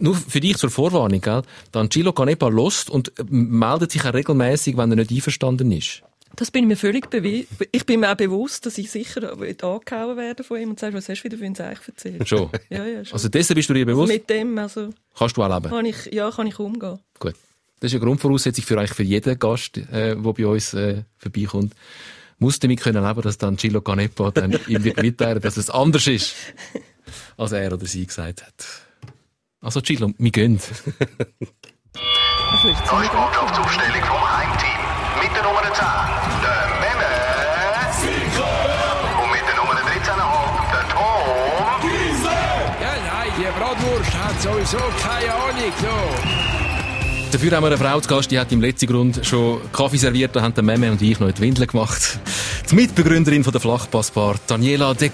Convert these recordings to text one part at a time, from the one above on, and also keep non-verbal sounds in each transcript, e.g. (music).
nur für dich zur Vorwarnung, gell? Dann Gilo Canepa lost und meldet sich auch regelmäßig, wenn er nicht einverstanden ist. Das bin ich mir völlig bewusst. Ich bin mir auch bewusst, dass ich sicher angehauen werde von ihm und sage, was hast du wieder für ein Zeichen erzählt? Schon? ja, ja, schon. Also dessen bist du dir bewusst? Also mit dem, also... Kannst du auch leben? Kann ich, ja, kann ich umgehen. Gut. Das ist eine Grundvoraussetzung für eigentlich für jeden Gast, äh, der bei uns äh, vorbeikommt. Muss damit können leben, dass dann Gilo Canepa dann (laughs) ihm wird mitteilen, dass es anders ist, als er oder sie gesagt hat. Also Gilo, wir gehen. Neue Mannschaftsaufstellung vom Heimteam. Mit der Nummer 10, der Memme. Und mit der Nummer 13,5, der Tom. Ja, nein, die Bratwurst hat sowieso keine Ahnung. So. Dafür haben wir eine Frau zu Gast, die hat im letzten Grund schon Kaffee serviert, da haben der Memme und ich noch die Windel gemacht. Die Mitbegründerin von der Flachpassbar, Daniela De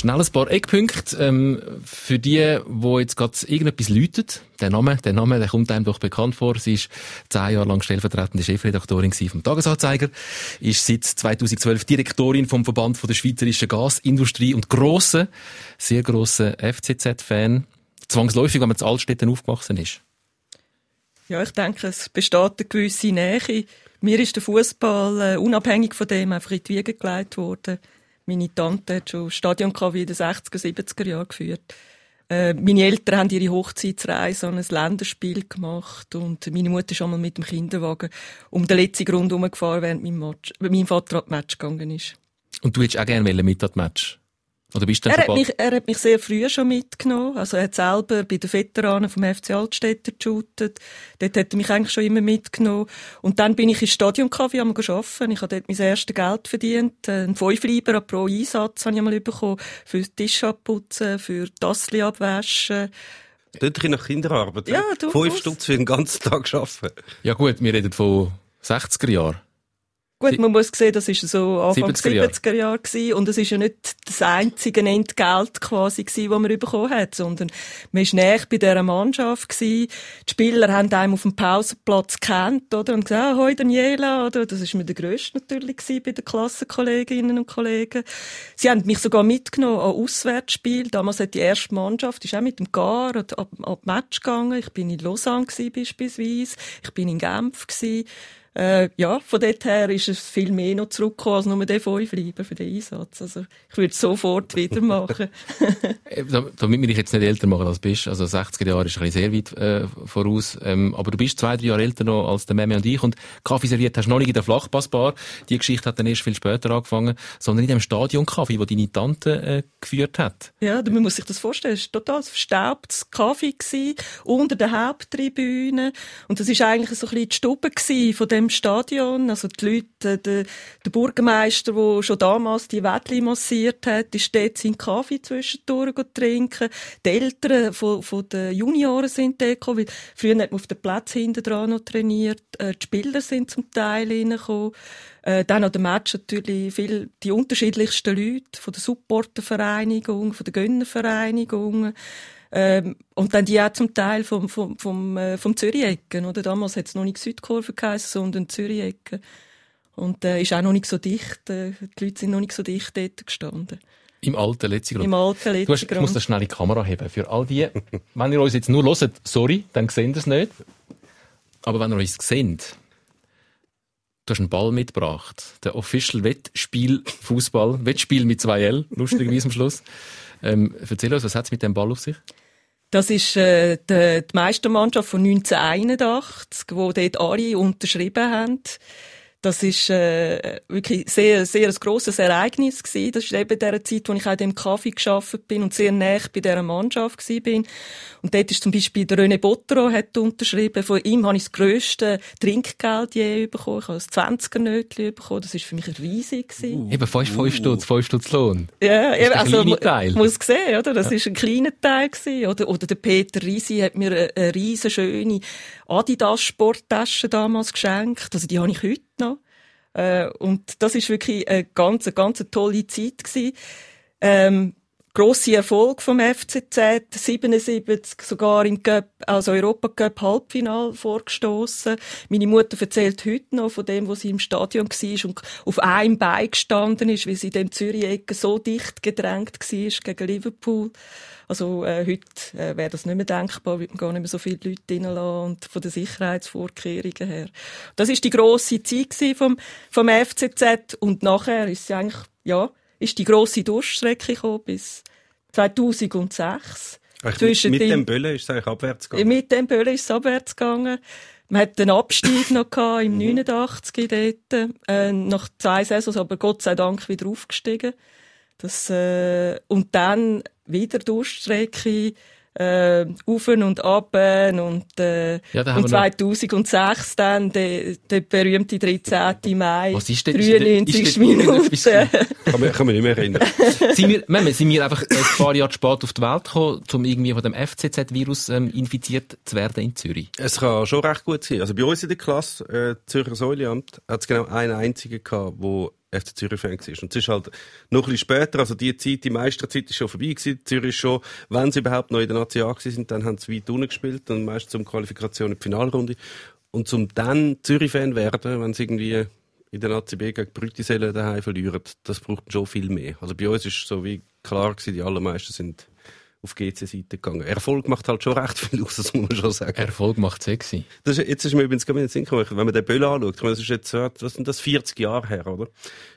Schnell ein paar Eckpunkte ähm, für die, wo jetzt gerade irgendetwas läutet. Der Name, der Name, der kommt einem doch bekannt vor. Sie ist zehn Jahre lang stellvertretende Chefredaktorin vom Tagesanzeiger, ist seit 2012 Direktorin vom Verband von der Schweizerischen Gasindustrie und grosse, sehr grosse FCZ-Fan. Zwangsläufig, wenn man zu Altstädten aufgewachsen ist. Ja, ich denke, es besteht eine gewisse Nähe. Mir ist der Fußball äh, unabhängig von dem einfach in die Wiege gelegt worden. Meine Tante hat schon Stadion in den 60er, 70er Jahren geführt. Äh, meine Eltern haben ihre Hochzeitsreise an ein Länderspiel gemacht und meine Mutter ist einmal mit dem Kinderwagen um den letzten Grund herumgefahren, während mein, Match, mein Vater an das Match gegangen ist. Und du hättest auch gerne mit an das Match? Oder bist du er, hat mich, er hat mich sehr früh schon mitgenommen. Also er hat selber bei den Veteranen vom FC Altstädter geshootet. Dort hat er mich eigentlich schon immer mitgenommen. Und dann bin ich ins Stadionkaffee am arbeiten. Ich habe dort mein erstes Geld verdient. Ein 5 Lieber pro Einsatz habe ich einmal bekommen. Für Tisch abputzen, für Tassli abwaschen. Dort nach Kinderarbeit. Ja, du. Fünf Stutz für den ganzen Tag arbeiten. Ja gut, wir reden von 60er Jahren. Gut, man muss sehen, das ist so Anfang 70er, 70er Jahre gewesen. Und es ist ja nicht das einzige Entgelt quasi gewesen, das man bekommen hat, sondern man ist näher bei dieser Mannschaft gewesen. Die Spieler haben einem auf dem Pausenplatz gekannt, oder? Und gesagt, ah, hoi Daniela, oder? Das ist mir der Grösste natürlich gewesen bei den Klassenkolleginnen und Kollegen. Sie haben mich sogar mitgenommen an Auswärtsspiel. Damals hat die erste Mannschaft, ist auch mit dem Gar ab, ab, Match gegangen. Ich bin in Lausanne gewesen, beispielsweise. Ich bin in Genf gewesen. Äh, ja, von dort her ist es viel mehr noch zurückgekommen als nur der fünf Lieber für den Einsatz. Also, ich würde es sofort wieder machen. (laughs) Äh, damit wir dich jetzt nicht älter machen als du bist, also 60er Jahre ist ein bisschen sehr weit äh, voraus, ähm, aber du bist zwei, drei Jahre älter noch als der Meme und ich und Kaffee serviert hast du noch nicht in der Flachpassbar. Die Geschichte hat dann erst viel später angefangen, sondern in dem Stadion Kaffee, wo deine Tante äh, geführt hat. Ja, man muss sich das vorstellen, es war total verstaubtes Kaffee gewesen, unter der Haupttribüne und das ist eigentlich so ein bisschen die Stube von dem Stadion. Also die Leute, der, der Bürgermeister, der schon damals die Wettli massiert hat, ist dort seinen Kaffee zwischendurch trinken. Die Eltern von, von den Junioren sind dort gekommen, weil früher hat man auf dem Platz hinten dran noch trainiert. Äh, die Spieler sind zum Teil reingekommen. Äh, dann an dem Match natürlich viel, die unterschiedlichsten Leute von der Supportervereinigung, von der Gönnervereinigung. Ähm, und dann die auch zum Teil vom, vom, vom, äh, vom Zürich-Ecken, oder? Damals hat es noch nicht Südkurve geheißen, sondern Zürich-Ecken. Und, äh, ist auch noch nicht so dicht, äh, die Leute sind noch nicht so dicht dort gestanden. Im alten Letzigrund. Im alten Letzigrund. Ich muss das schnell in die Kamera heben. Für all die, (laughs) wenn ihr uns jetzt nur hört, sorry, dann seht ihr es nicht. Aber wenn ihr uns seht, du hast einen Ball mitgebracht. Der Official Wettspiel Fußball. Wettspiel mit zwei L, lustigerweise am Schluss. Ähm, erzähl uns, was hat es mit dem Ball auf sich? Das ist äh, die, die Meistermannschaft von 1981, wo dort alle unterschrieben haben. Das ist äh, wirklich sehr, sehr ein grosses Ereignis gewesen. Das ist eben der Zeit, wo ich auch in dem Kaffee geschafft bin und sehr nah bei dieser Mannschaft gewesen bin. Und dort ist zum Beispiel der René Bottero hat unterschrieben. Von ihm habe ich das grösste Trinkgeld je bekommen. Ich habe ein 20er-Nötchen bekommen. Das ist für mich riesig gewesen. Uh, eben fast 5 Stutz, 5 Stutz Lohn. Ja, eben, also, Teil. muss sehen, oder? Das ja. ist ein kleiner Teil gewesen. Oder, oder der Peter Risi hat mir eine, eine riesen schöne Adidas Sporttasche damals geschenkt. Also die habe ich heute. Äh, und das ist wirklich eine ganz, ganz tolle Zeit gewesen. Ähm, grosse Erfolg vom FCZ, 77 sogar im Cup, also Europacup Halbfinal vorgestoßen. Meine Mutter erzählt heute noch von dem, wo sie im Stadion war und auf einem Bein gestanden ist, weil sie in dem Zürich-Ecke so dicht gedrängt war gegen Liverpool. Also äh, heute äh, wäre das nicht mehr denkbar, würde man gar nicht mehr so viele Leute reinlassen und von den Sicherheitsvorkehrungen her. Das ist die grosse Zeit vom, vom FCZ und nachher ist sie eigentlich, ja, ist die grosse Durchstrecke gekommen bis 2006. Zwischen mit, mit dem Böllen ist es eigentlich abwärts gegangen? Mit dem Böllen ist es abwärts gegangen. Man hat den Abstieg noch gehabt, im 89 mhm. dort, äh, nach zwei Saisons, aber Gott sei Dank wieder aufgestiegen. Das, äh, und dann wieder Durchstrecke, äh, und ab und, äh, ja, und 2006 dann der, der berühmte 13. Mai, Was ist denn, 93 ist denn, Minuten. (laughs) kann, man, kann mich nicht mehr erinnern. (laughs) sind, wir, wir, sind wir einfach ein paar Jahre spät auf die Welt gekommen, um irgendwie von dem FCZ-Virus ähm, infiziert zu werden in Zürich? Es kann schon recht gut sein. Also bei uns in der Klasse, äh, Zürcher Säuleamt, hat es genau einen einzigen gehabt, wo FC Zürich-Fan war. Und es ist halt noch ein bisschen später, also die Zeit, die Meisterzeit ist schon vorbei gewesen. Zürich schon, wenn sie überhaupt noch in der Nazi A sind, dann haben sie weit unten gespielt und meist zum Qualifikation in die Finalrunde. Und zum dann Zürich-Fan werden, wenn sie irgendwie in der Nazi B gegen Brütiselle daheim verlieren, das braucht schon viel mehr. Also bei uns ist so wie klar gewesen, die allermeisten sind auf GC-Seite gegangen. Erfolg macht halt schon recht viel aus, das muss man schon sagen. Erfolg macht sexy. Das ist, jetzt ist mir übrigens gerade in den Sinn gekommen, wenn man den Böll anschaut, ich meine, das ist jetzt, was sind das, 40 Jahre her, oder?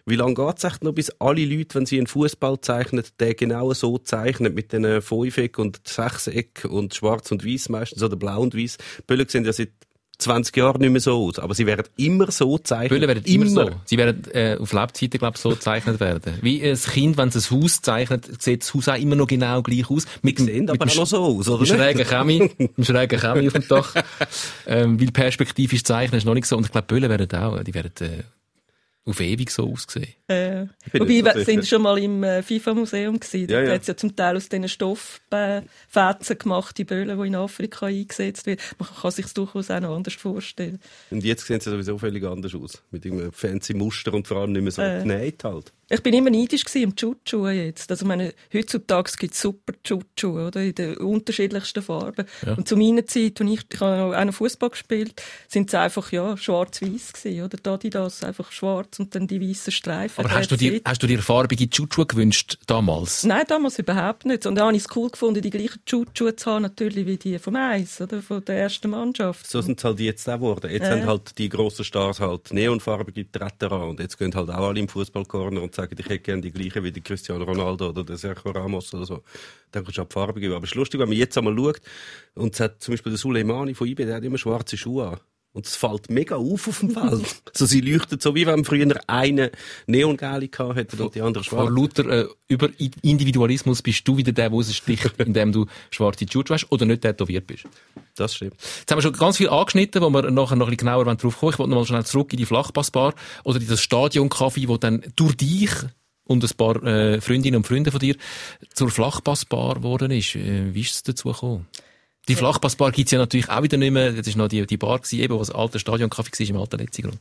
Wie lange geht es echt noch, bis alle Leute, wenn sie einen Fußball zeichnen, den genau so zeichnen, mit den Fünfeck und Sechseck und Schwarz und Weiß meistens, oder Blau und Weiß. Böller sehen ja seit 20 Jahren nicht mehr so aus. Aber sie werden immer so gezeichnet. Böllen werden immer, immer so. Sie werden äh, auf Lebzeiten, glaube ich, so gezeichnet werden. Wie ein Kind, wenn es ein Haus zeichnet, sieht das Haus auch immer noch genau gleich aus. Mit, sehen mit aber noch so aus, oder? Mit schrägen Chemie, mit schrägen Chemie auf dem Dach. (laughs) ähm, weil perspektivisch zeichnen ist noch nicht so. Und ich glaube, Böllen werden auch, die werden äh, auf ewig so ausgesehen. Äh, wobei, wir sind schon mal im äh, FIFA-Museum gewesen. Da ja, ja. hat es ja zum Teil aus diesen Stofffetzen gemachte Böllen, die in Afrika eingesetzt werden. Man kann sich das durchaus auch noch anders vorstellen. Und jetzt sehen sie sowieso völlig anders aus. Mit einem fancy Muster und vor allem nicht mehr so äh. genäht halt. Ich bin immer neidisch im Chuchu jetzt. Also, meine, heutzutage gibt es super Chuchu, oder? In den unterschiedlichsten Farben. Ja. Und zu meiner Zeit, als ich, ich habe auch noch Fußball gespielt, sind es einfach, ja, schwarz-weiß gewesen, oder? Da, die das einfach schwarz und dann die weißen Streifen. Aber hast du, dir, hast du dir farbige Chuchu gewünscht, damals? Nein, damals überhaupt nicht. Und da habe ich es cool gefunden, die gleichen Chuchu zu haben, natürlich wie die vom Eis, oder? Von der ersten Mannschaft. So sind es halt jetzt auch geworden. Jetzt äh. haben halt die grossen Stars halt neonfarbige Tretter an und jetzt gehen halt auch alle im Fußballkorner und sagen, ich hätte gerne die gleiche wie die Cristiano Ronaldo oder der Sergio Ramos oder so. Dann kannst du auch die Farbe geben. Aber es ist lustig, wenn man jetzt einmal schaut, und es hat zum Beispiel der Suleimani von IB, der hat immer schwarze Schuhe an. Und es fällt mega auf auf dem Feld. (laughs) so, sie leuchtet so, wie wenn früher eine Neongelbe gehabt hätte und die andere schwarz. Vor lauter äh, über Individualismus bist du wieder der, der raussticht, (laughs) indem du schwarze Schuhe hast oder nicht tätowiert bist. Das stimmt. Jetzt haben wir schon ganz viel angeschnitten, wo wir nachher noch ein bisschen genauer drauf kommen. Ich wollte noch mal schnell zurück in die Flachpassbar oder in das Stadion-Kaffee, wo dann durch dich und ein paar äh, Freundinnen und Freunde von dir zur Flachpassbar geworden ist. Äh, wie ist es dazu gekommen? Die Flachpassbar gibt's ja natürlich auch wieder nicht mehr. Das ist noch die, die Bar gewesen, eben, wo das alte Stadionkaffee war im alten Letzigrund.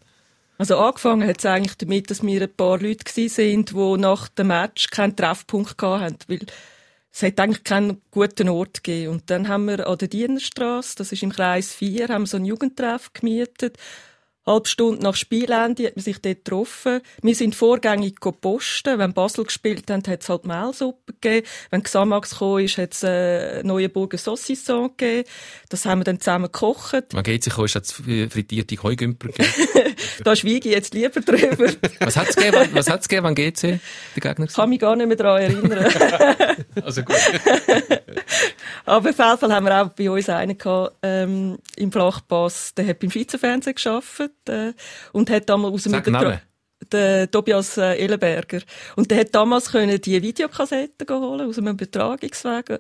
Also angefangen hat es eigentlich damit, dass wir ein paar Leute waren, die nach dem Match keinen Treffpunkt hatten, weil es hat eigentlich keinen guten Ort gegeben. Und dann haben wir an der Dienerstrasse, das ist im Kreis 4, haben wir so einen Jugendtreff gemietet halbe Stunde nach Spielende hat man sich dort getroffen. Wir sind vorgängig posten. Wenn Basel gespielt haben, hat es halt Mehlsuppe gegeben. Wenn Xamax gekommen ist, hat es äh, Neuenburger Saucisson gegeben. Das haben wir dann zusammen gekocht. Wenn geht sich hat es frittierte Heugümper gegeben. (laughs) da schweige ich jetzt lieber drüber. (laughs) was hat es gegeben, was hat's gegeben, wenn GC der Gegner kann mich gar nicht mehr daran erinnern. (laughs) also gut. Aber auf jeden Fall haben wir auch bei uns einen gehabt, ähm, im Flachpass, der hat beim Schweizer Fernsehen gearbeitet äh, und hat damals aus dem der Tobias äh, Ellenberger. Und der hat damals können die Videokassetten holen aus einem Betragungswagen.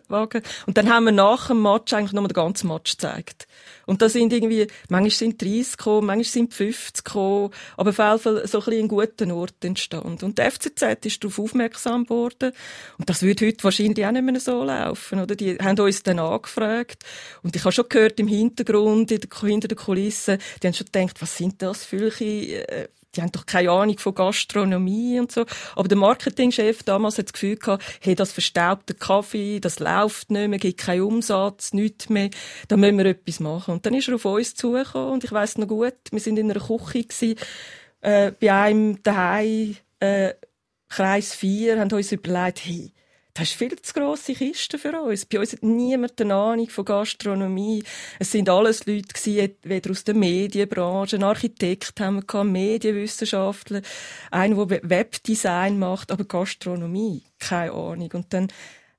Und dann haben wir nach dem Match eigentlich nochmal den ganzen Match gezeigt. Und da sind irgendwie, manchmal sind 30 gekommen, manchmal sind 50 gekommen, aber auf jeden Fall so ein bisschen ein guter Ort entstanden. Und der FCZ ist darauf aufmerksam geworden. Und das würde heute wahrscheinlich auch nicht mehr so laufen, oder? Die haben uns dann angefragt. Und ich habe schon gehört im Hintergrund, hinter den Kulissen, die haben schon gedacht, was sind das für äh, die haben doch keine Ahnung von Gastronomie und so. Aber der Marketingchef damals hat das Gefühl gehabt, hey, das verstaubte Kaffee, das läuft nicht mehr, gibt keinen Umsatz, nichts mehr, da müssen wir etwas machen. Und dann ist er auf uns zugekommen und ich weiss noch gut, wir sind in einer Küche gewesen, äh, bei einem daheim, äh, Kreis 4, haben uns überlegt, hey, das ist viel zu grosse Kiste für uns. Bei uns hat niemand eine Ahnung von Gastronomie. Es sind alles Leute gewesen, weder aus der Medienbranche, ein Architekt haben wir Medienwissenschaftler, einer, der Webdesign macht, aber Gastronomie, keine Ahnung. Und dann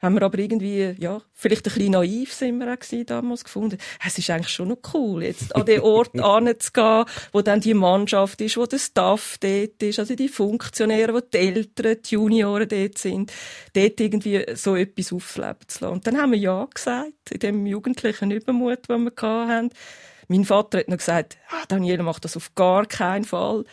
haben wir aber irgendwie, ja, vielleicht ein bisschen naiv sind wir auch damals gefunden. Es ist eigentlich schon noch cool, jetzt an den Ort (laughs) anzugehen, wo dann die Mannschaft ist, wo der Staff dort ist, also die Funktionäre, wo die Eltern, die Junioren dort sind, dort irgendwie so etwas aufleben zu lassen. Und dann haben wir Ja gesagt, in dem jugendlichen Übermut, den wir hatten. Mein Vater hat noch gesagt, ah, Daniela macht das auf gar keinen Fall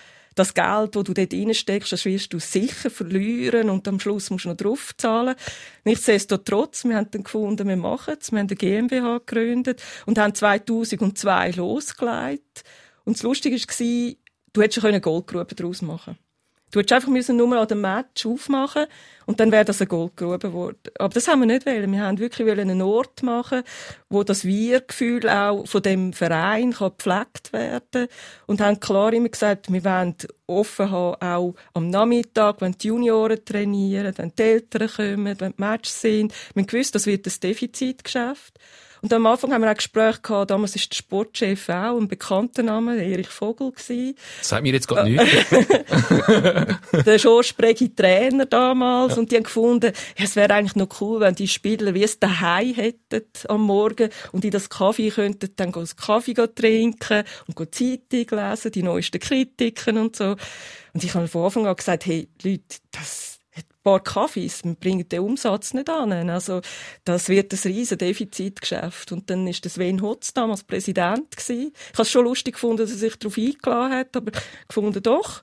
das Geld, das du dort reinsteckst, das wirst du sicher verlieren und am Schluss musst du noch draufzahlen. Nichtsdestotrotz, wir haben dann gefunden, wir machen es. Wir haben eine GmbH gegründet und haben 2002 losgelegt. Und das Lustige war, du hättest eine Goldgrube daraus machen können. Du hättest einfach müssen nur an dem Match aufmachen und dann wäre das eine Goldgrube geworden. Aber das haben wir nicht wollen. Wir haben wirklich einen Ort machen, wo das Wir-Gefühl auch von dem Verein kann gepflegt werden und haben klar immer gesagt, wir wollen offen haben, auch am Nachmittag, wenn die Junioren trainieren, wenn die Eltern kommen, wenn die Matches sind. Wir haben gewusst, das wird ein Defizitgeschäft. Und am Anfang haben wir auch Gespräche gehabt, damals ist der Sportchef auch ein bekannter Name, Erich Vogel gewesen. Das sagt mir jetzt gar nichts. (laughs) der schorsprechige Trainer damals. Ja. Und die haben gefunden, ja, es wäre eigentlich noch cool, wenn die Spieler wie es daheim hätten am Morgen und in das Kaffee könnten dann einen Kaffee trinken und Zeitung lesen, die neuesten Kritiken und so. Und ich habe von Anfang an gesagt, hey, Leute, das, paar Kaffees, man bringt den Umsatz nicht an. Also, das wird ein riesen Defizitgeschäft. Und dann ist das Sven Hotz damals Präsident gewesen. Ich habe es schon lustig gefunden, dass er sich darauf eingeladen hat, aber gefunden doch.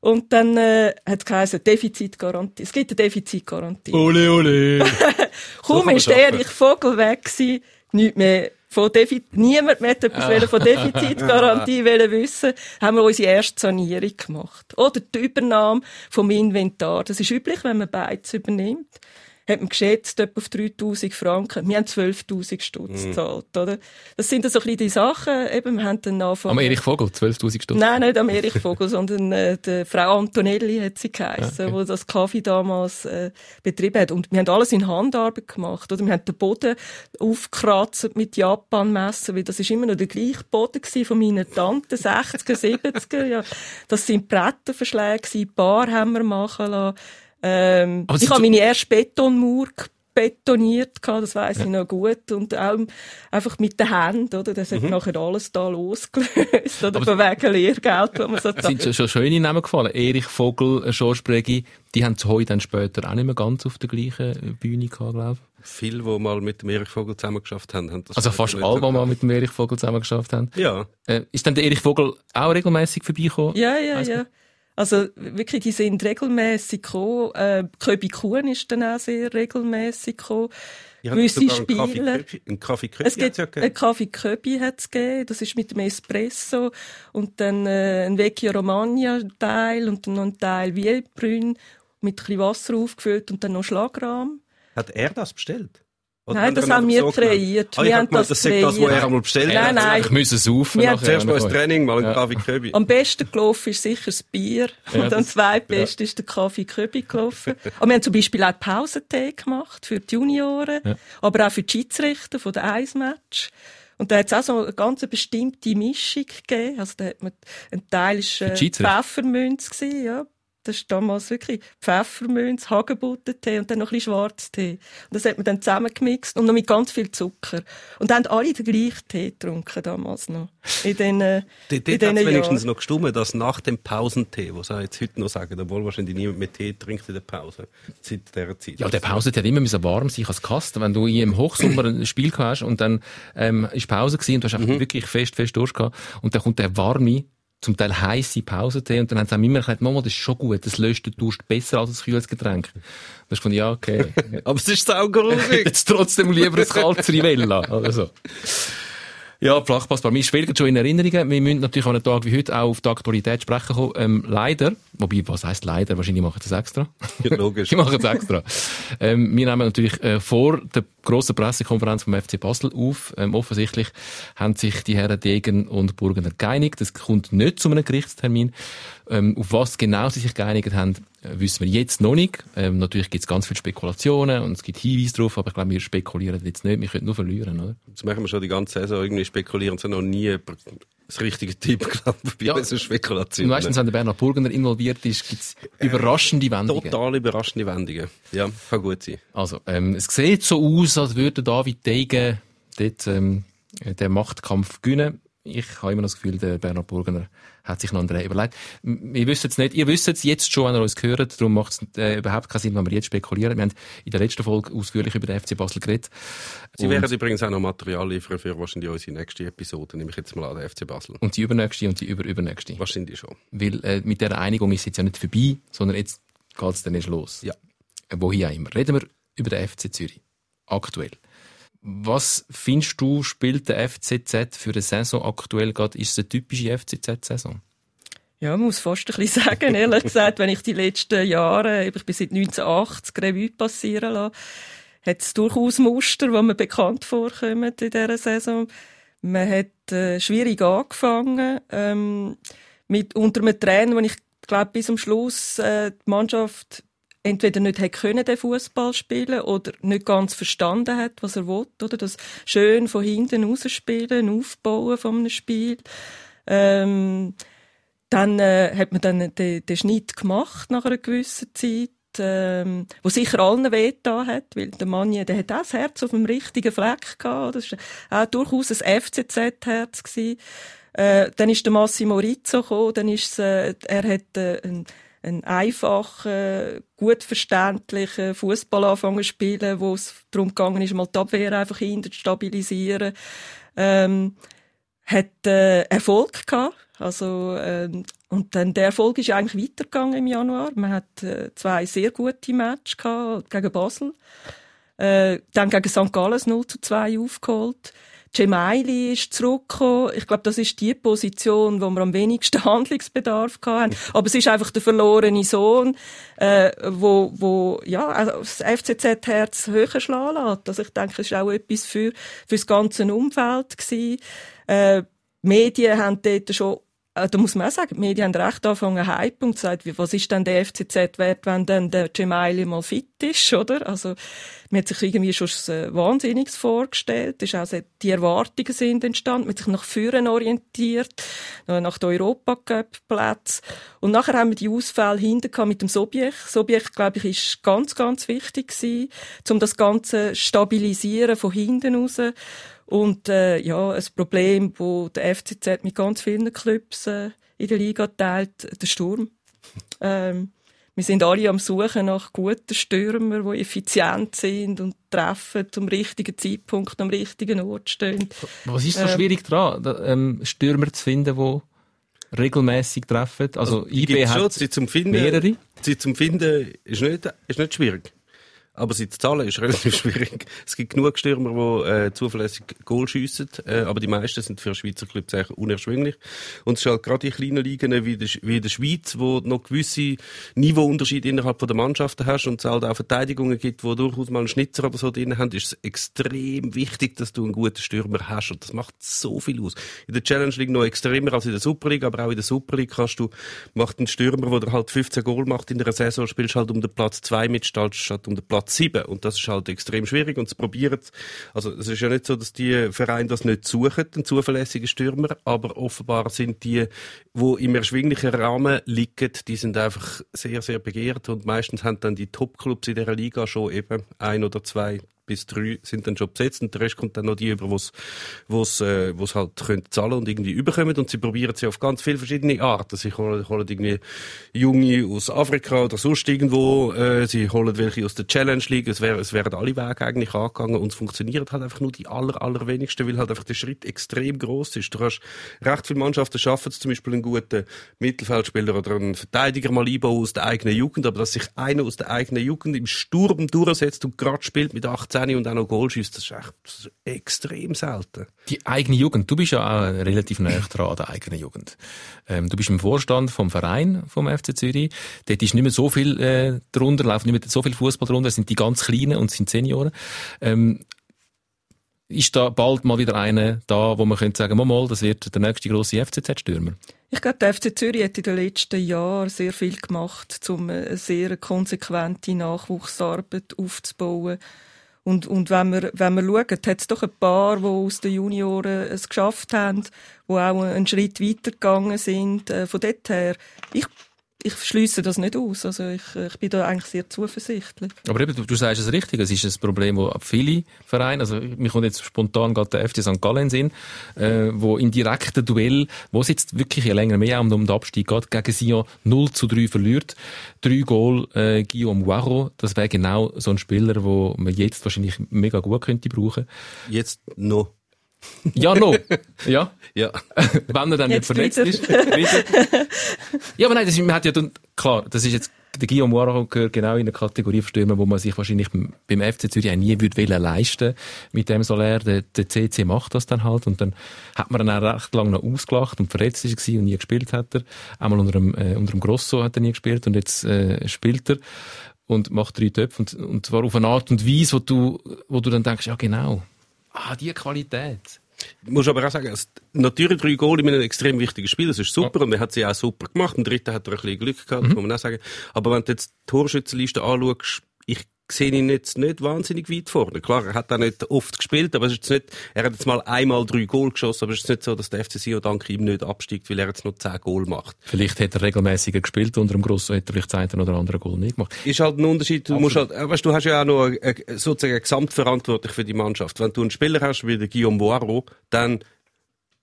Und dann äh, hat es geheißen, Defizitgarantie. Es gibt eine Defizitgarantie. Ole, ole. (laughs) Kaum so ist Erich Vogel weg gewesen, nicht mehr von Defi niemand mehr etwas ah. von Defizitgarantie (laughs) wissen, haben wir unsere erste Sanierung gemacht. Oder die Übernahme vom Inventar. Das ist üblich, wenn man beides übernimmt hat man geschätzt, etwa auf 3000 Franken. Wir haben 12.000 Stutz mhm. gezahlt, oder? Das sind so ein bisschen die Sachen, eben, wir haben dann angefangen... Am Erich Vogel, 12.000 Stutz? Nein, nicht am Erich (laughs) Vogel, sondern äh, die Frau Antonelli hat sie geheissen, ah, okay. die das Kaffee damals äh, betrieben hat. Und wir haben alles in Handarbeit gemacht, oder? Wir haben den Boden aufgekratzt mit Japan-Messer, weil das ist immer noch der gleiche Boden von meiner Tante, 60er, 70er, ja. Das sind Bretterverschläge, Bar haben wir machen lassen. Ähm, ich habe meine erste Betonmauer betoniert gehabt, das weiß ja. ich noch gut und auch einfach mit den Händen, oder? Das hat mhm. nachher alles da losgelöst, oder? Von wegen Lehrgeld, wo man so sind schon, schon schöne Namen gefallen. Erich Vogel, Georges Bregi, die haben zu heute dann später auch nicht mehr ganz auf der gleichen Bühne gehabt, glaube ich. Viele, die mal mit dem Erich Vogel zusammen geschafft haben, haben das Also fast alle, die mal mit dem Erich Vogel zusammen geschafft haben. Ja. Äh, ist dann der Erich Vogel auch regelmäßig vorbeigekommen? Ja, ja, ja. Also wirklich, die sind regelmäßig gekommen. Äh, Köbi Kuhn ist dann auch sehr regelmäßig gekommen. Ja, Gewisse Spiele. Ein Kaffee Köbi es gibt, ja Ein Kaffee Köbi hat es gegeben. Das ist mit dem Espresso. Und dann äh, ein Vecchio Romagna Teil und dann noch ein Teil Wielbrünn mit ein bisschen Wasser aufgefüllt und dann noch Schlagrahm. Hat er das bestellt? Oder nein, das haben wir so kreiert. Ah, wir haben das, das kreiert. das, was er einmal bestellt nein, Nein, Ich muss es saufen. Wir Zuerst mal ein Training, mal einen Kaffee Köbi. Am besten gelaufen ist sicher das Bier. Ja, und am zweitbesten ja. ist der Kaffee Köbi gelaufen. Aber wir haben zum Beispiel auch Pausentee gemacht für die Junioren, ja. aber auch für die Schiedsrichter von der Eismatch. Und da hat es auch so eine ganz bestimmte Mischung gegeben. Also da hat man, ein Teil war äh, Pfeffermünz gewesen, ja. Das ist damals wirklich Pfeffermünz, Hagebuttentee und dann noch ein bisschen Schwarztee. Und das hat man dann zusammengemixt und noch mit ganz viel Zucker. Und dann haben alle den gleichen Tee getrunken damals noch. In den, äh, es wenigstens noch gestummen, dass nach dem Pausentee, was sie jetzt heute noch sagen, obwohl wahrscheinlich niemand mehr Tee trinkt in der Pause, seit dieser Zeit. Ja, der Pausentee hat immer warm sein als Kasten. Wenn du im Hochsommer ein Spiel hast und dann ähm, ist Pause gewesen und du hast einfach mhm. wirklich fest, fest Durst gehabt und dann kommt der warme zum Teil heisse Pausentee und dann haben sie auch immer gesagt, Mama, das ist schon gut, das löst den Durst besser als ein kühles Getränk. Da ist von ja, okay. (laughs) Aber es ist saugrusig. Jetzt trotzdem lieber ein kaltes Rivella, oder so. Ja, Flachpassbar. Wir schwelgen schon in Erinnerungen. Wir müssen natürlich an einem Tag wie heute auch auf die Aktualität sprechen kommen. Ähm, leider, wobei, was heisst leider? Wahrscheinlich machen sie es extra. Ja, logisch. (laughs) Die machen es extra. ähm, wir nehmen natürlich äh, vor der grossen Pressekonferenz vom FC Basel auf. Ähm, offensichtlich haben sich die Herren Degen und Burgener geeinigt. Es kommt nicht zu einem Gerichtstermin. Ähm, auf was genau sie sich geeinigt haben, wissen wir jetzt noch nicht. Ähm, natürlich gibt es ganz viele Spekulationen und es gibt Hinweise darauf, aber ich glaube, wir spekulieren jetzt nicht. Wir können nur verlieren, oder? Das machen wir schon die ganze Saison. Irgendwie spekulieren sie noch nie das richtige Typ, (laughs) glaube ich, bei Ja. so Spekulationen. Meistens, wenn der Bernhard Burgener involviert ist, gibt es überraschende Wendungen. Total überraschende Wendungen. Ja, kann gut sein. Also, ähm, es sieht so aus, als würde David Degen dort ähm, den Machtkampf gewinnen. Ich habe immer das Gefühl, der Bernhard Burgener hat sich noch einen Dreh überlegt. Wir wissen es nicht. Ihr wisst es jetzt schon, wenn ihr uns hört. Darum macht es äh, überhaupt keinen Sinn, wenn wir jetzt spekulieren. Wir haben in der letzten Folge ausführlich über den FC Basel geredet. Sie Und- werden übrigens auch noch Material liefern für wahrscheinlich unsere nächste Episode, nehme ich jetzt mal an, der FC Basel. Und die übernächste und die überübernächste. Wahrscheinlich schon. Weil äh, mit der Einigung ist es jetzt ja nicht vorbei, sondern jetzt geht es dann erst los. Ja. Wohin auch immer. Reden wir über den FC Zürich. Aktuell. Was findest du, spielt der FCZ für eine Saison aktuell gerade? Ist es eine typische FCZ-Saison? Ja, man muss fast ein bisschen (laughs) sagen, ehrlich gesagt, wenn ich die letzten Jahre, ich bin seit 1980 Revue passieren lasse, hat es durchaus Muster, die mir bekannt vorkommen in dieser Saison. Man hat äh, schwierig angefangen, ähm, mit, unter einem Trainer, wo ich glaube, bis zum Schluss äh, die Mannschaft entweder nicht hätte können, den Fußball spielen oder nicht ganz verstanden hat, was er will, oder das schön von hinten rausspielen, aufbauen von einem Spiel. Ähm, dann äh, hat man dann den, den Schnitt gemacht nach einer gewissen Zeit, ähm, wo sicher allen wehgetan hat, weil der Mann, der hat auch das Herz auf dem richtigen Fleck gehabt. Das war auch durchaus ein FCZ-Herz. Äh, dann ist der Massimo Rizzo gekommen, dann ist äh, er hat äh, einen einfachen, gut verständlichen Fußball anfangen zu spielen, wo es darum gegangen ist, mal die Abwehr einfach hinter zu stabilisieren. Ähm, hat äh, Erfolg gehabt. Also, ähm, und dann der Erfolg ist eigentlich weitergegangen im Januar. Man hat äh, zwei sehr gute Matches gehabt, gegen Basel. Äh, dann gegen St. Gallen 0 zu 2 aufgeholt. Gemaili ist zurückgekommen. Ich glaube, das ist die Position, wo wir am wenigsten (laughs) Handlungsbedarf hatten. Aber es ist einfach der verlorene Sohn, äh, wo, wo, ja, also das FCZ-Herz höher schlagen lässt. Also ich denke, es war auch etwas für, für das ganze Umfeld gewesen. Äh, die Medien haben dort schon da muss man auch sagen, die Medien haben recht angefangen zu hypen und gesagt, was ist denn der FCZ wert, wenn dann der Gemaili mal fit ist, oder? Also, man hat sich irgendwie schon äh, Wahnsinniges vorgestellt. Es ist auch die Erwartungen sind entstanden. Man hat sich nach vorne orientiert, nach den Europacup-Plätzen. Und nachher haben wir die Ausfälle hinten mit dem Sobjech. Sobjech, glaube ich, ist ganz, ganz wichtig gewesen, um das Ganze stabilisieren von hinten raus. Und äh, ja, ein Problem, wo der FCZ mit ganz vielen Clubs äh, in der Liga teilt, der Sturm. (laughs) Ähm, wir sind alle am Suchen nach guten Stürmern, die effizient sind und treffen zum richtigen Zeitpunkt am richtigen Ort stehen. Was ist so Ähm. schwierig daran, da, ähm, Stürmer zu finden, die regelmäßig treffen? Also, IB Gibt's schon, hat sie zum Finden, mehrere. Sie zum Finden ist nicht, ist nicht schwierig. Aber sie zu zahlen ist (laughs) relativ schwierig. Es gibt genug Stürmer, die äh, zuverlässig Goal schiessen, äh, aber die meisten sind für Schweizer Clubs eigentlich unerschwinglich. Und es ist halt gerade in kleinen Ligen wie der, wie der Schweiz, wo noch gewisse Niveauunterschiede innerhalb der Mannschaften hast und es halt auch Verteidigungen gibt, wo durchaus mal einen Schnitzer oder so drin haben, ist es extrem wichtig, dass du einen guten Stürmer hast. Und das macht so viel aus. In der Challenge League noch extremer als in der Super League, aber auch in der Super League kannst du, macht ein Stürmer, der halt 15 Goal macht in einer Saison, spielst halt um den Platz 2 mit statt um den Platz 7. Und das ist halt extrem schwierig. Und sie probieren Also, es ist ja nicht so, dass die Vereine das nicht suchen, einen zuverlässigen Stürmer, aber offenbar sind die, wo im erschwinglichen Rahmen liegen, die sind einfach sehr, sehr begehrt. Und meistens haben dann die Top-Clubs in dieser Liga schon eben ein oder zwei bis drei sind dann schon besetzt und der Rest kommt dann noch die über, wo's, wo's, äh, wo's halt können zahlen und irgendwie überkommen und sie probieren sie auf ganz viele verschiedene Arten. Sie holen, holen irgendwie Junge aus Afrika oder sonst irgendwo, äh, sie holen welche aus der Challenge League, es, wär, es werden alle Wege eigentlich angegangen und es funktioniert halt einfach nur die aller, allerwenigsten, weil halt einfach der Schritt extrem groß ist. Du hast recht viele Mannschaften schaffen zum Beispiel einen guten Mittelfeldspieler oder einen Verteidiger mal einbauen aus der eigenen Jugend, aber dass sich einer aus der eigenen Jugend im Sturm durchsetzt und gerade spielt mit 18 U16 und auch noch Goal schießt, das ist echt extrem selten. Die eigene Jugend, du bist ja auch relativ nah dran an der eigenen Jugend. Ähm, du bist im Vorstand vom Verein vom FC Zürich. Dort ist nicht mehr so viel äh, drunter, läuft nicht mehr so viel Fußball drunter, es sind die ganz Kleinen und es sind Senioren. Ähm, ist da bald mal wieder einer da, wo man könnte sagen, mal, mal, das wird der nächste grosse FCZ-Stürmer? Ich glaube, der FC Zürich hat in den letzten Jahren sehr viel gemacht, um eine sehr konsequente Nachwuchsarbeit aufzubauen. Und, und wenn wir, wenn wir schauen, hat es doch ein paar, die aus den Junioren es geschafft haben, die auch einen Schritt weitergegangen sind. Äh, von dort her, ich ich schließe das nicht aus. Also ich, ich bin da eigentlich sehr zuversichtlich. Aber eben, du, du sagst es richtig, es ist ein Problem, wo viele Vereine, also mir kommt jetzt spontan gerade der FC St. Gallen in äh, wo in direkten Duell, wo es jetzt wirklich länger mehr um den Abstieg geht, gegen Sion 0 zu 3 verliert. Drei Goal äh, Guillaume Guaro, das wäre genau so ein Spieler, wo man jetzt wahrscheinlich mega gut könnte brauchen. Jetzt noch. Ja, no. (laughs) Ja. Ja. Wenn er dann nicht Jetzt verletzt wieder. ist. Ja, aber nein, das, ist- man hat ja dann, klar, das ist jetzt, der Guillaume Waro gehört genau in eine Kategorie von Stürmern, wo man sich wahrscheinlich beim beim FC Zürich auch nie würde wollen leisten mit dem Soler. Der, der CC macht das dann halt und dann hat man ihn auch recht lange noch ausgelacht und verletzt ist er und nie gespielt hat er. Einmal unter dem, äh, unter dem Grosso hat er nie gespielt und jetzt äh, spielt er und macht drei Töpfe und, und zwar auf eine Art und Weise, wo du, wo du dann denkst, ja genau, ah, die Qualität. Du musst aber auch sagen, es, natürlich drei Goal in einem extrem wichtigen Spiel, das ist super und er hat sie auch super gemacht. Im dritten hat er ein bisschen Glück gehabt, Mhm. muss man auch sagen. Aber wenn du jetzt die Torschützenliste anschaust, ich sehe ihn jetzt nicht wahnsinnig weit vorne. Klar, er hat auch nicht oft gespielt, aber es ist nicht, er hat jetzt mal einmal drei Goal geschossen, aber es ist nicht so, dass der FC Sion dank ihm nicht absteigt, weil er jetzt noch zehn Goal macht. Vielleicht hätte er regelmäßiger gespielt, unter dem Grosso hätte er vielleicht das eine oder andere Goal nicht gemacht. ist halt ein Unterschied. Du musst halt, weißt, du hast ja auch noch eine, sozusagen eine Gesamtverantwortung für die Mannschaft. Wenn du einen Spieler hast wie der Guillaume Boiro, dann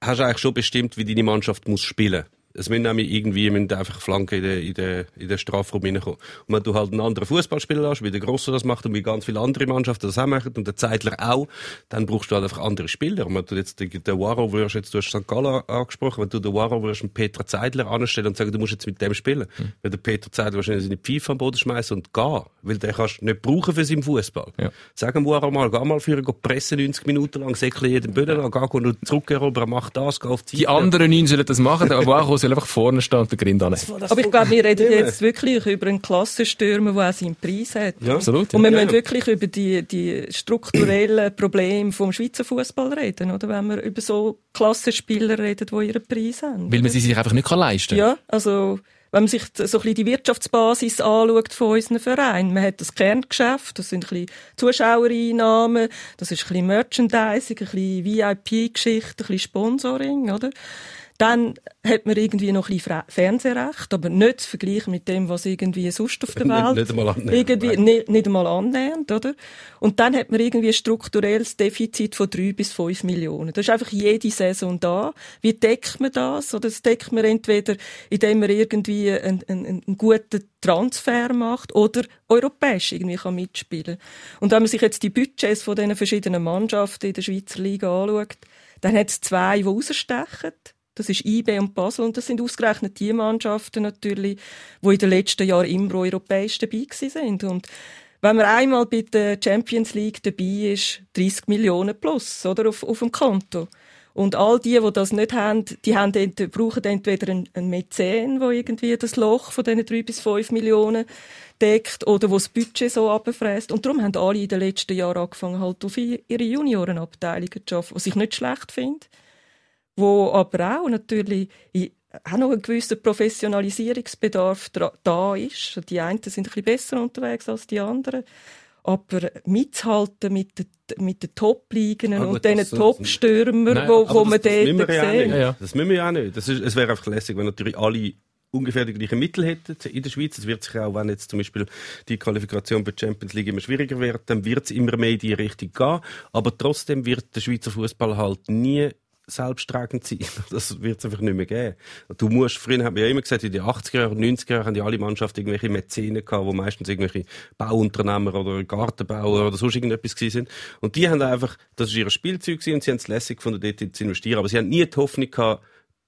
hast du eigentlich schon bestimmt, wie deine Mannschaft muss spielen. Es müssen nämlich irgendwie müssen einfach Flanken in den, in den, in den Strafraum reinkommen. Und wenn du halt einen anderen Fußballspieler hast, wie der Grosso das macht und wie ganz viele andere Mannschaften das auch machen und der Zeitler auch, dann brauchst du halt einfach andere Spieler. Und wenn du jetzt den, den Waro würdest, jetzt, du hast St. Gallen angesprochen, wenn du den Waro würdest einen Peter Zeidler anstellen und sagen, du musst jetzt mit dem spielen, Hm. weil der Peter Zeidler wahrscheinlich seine Pfeife am Boden schmeißen und gehen, weil den kannst du nicht brauchen für seinen Fußball. Ja. Sag dem Waro mal, geh mal für ihn, geh pressen 90 Minuten lang, säckle jeden Böden an, geh nur zurückerobern, mach das, geh auf die Die anderen neun sollen das machen, der Waro (laughs) soll einfach vorne stehen und den Grind annehmen. Aber ich glaube, wir reden jetzt wirklich über einen Klassenstürmer, der auch seinen Preis hat. Ja. Absolut. Und wir Ja, müssen ja. wirklich über die, die strukturellen (clears throat) Probleme vom Schweizer Fußball reden, oder? Wenn wir über so Klassenspieler reden, die ihren Preis haben. Weil man sie sich einfach nicht kann leisten Ja, also, wenn man sich so ein bisschen die Wirtschaftsbasis anschaut von unseren Vereinen, man hat das Kerngeschäft, das sind ein bisschen Zuschauereinnahmen, das ist ein bisschen Merchandising, ein bisschen VIP-Geschichte, ein bisschen Sponsoring, oder? Dann hat man irgendwie noch ein bisschen Fernsehrecht, aber nicht zu vergleichen mit dem, was irgendwie sonst auf der (laughs) Nicht- Welt nicht einmal annähernd, irgendwie nicht, nicht einmal annähernd, oder? Und dann hat man irgendwie ein strukturelles Defizit von drei bis fünf Millionen. Das ist einfach jede Saison da. Wie deckt man das? Oder das deckt man entweder, indem man irgendwie einen, einen, einen guten Transfer macht oder europäisch irgendwie kann mitspielen. Und wenn man sich jetzt die Budgets von diesen verschiedenen Mannschaften in der Schweizer Liga anschaut, dann hat es zwei, die rausstechen. Das ist IB und Basel und das sind ausgerechnet die Mannschaften natürlich, die in den letzten Jahren immer europäisch dabei sind. Und wenn man einmal bei der Champions League dabei ist, 30 Millionen plus, oder, auf, auf dem Konto. Und all die, die das nicht haben, die haben ent brauchen entweder einen, einen Mäzen, der irgendwie das Loch von diesen drei bis fünf Millionen deckt, oder wo das Budget so abfräst. Und darum haben alle in den letzten Jahren angefangen, halt auf ihre Juniorenabteilungen zu arbeiten, was ich nicht schlecht finde wo aber auch natürlich auch noch ein gewisser Professionalisierungsbedarf da ist. Die einen sind ein bisschen besser unterwegs als die anderen. Aber mitzuhalten mit den, mit den Top-Ligen Ah, und diesen Top-Stürmern, Nein, wo, wo das- man das müssen dort wir ja. Ja, ja. Das müssen wir ja auch nicht. Das ist, es wäre einfach lässig, wenn natürlich alle ungefähr die gleichen Mittel hätten in der Schweiz. Es wird sich auch, wenn jetzt zum Beispiel die Qualifikation für die Champions League immer schwieriger wird, dann wird es immer mehr in die Richtung gehen. Aber trotzdem wird der Schweizer Fußball halt nie selbsttragend sein. (laughs) Das wird es einfach nicht mehr geben. Du musst, früher haben wir ja immer gesagt, in den 80er Jahren, 90er Jahren haben die alle Mannschaften irgendwelche Mäzene gehabt, wo meistens irgendwelche Bauunternehmer oder Gartenbauer oder sonst irgendetwas gewesen sind. Und die haben einfach, das ist ihr Spielzeug gewesen und sie haben es lässig gefunden, dort zu investieren. Aber sie haben nie die Hoffnung gehabt,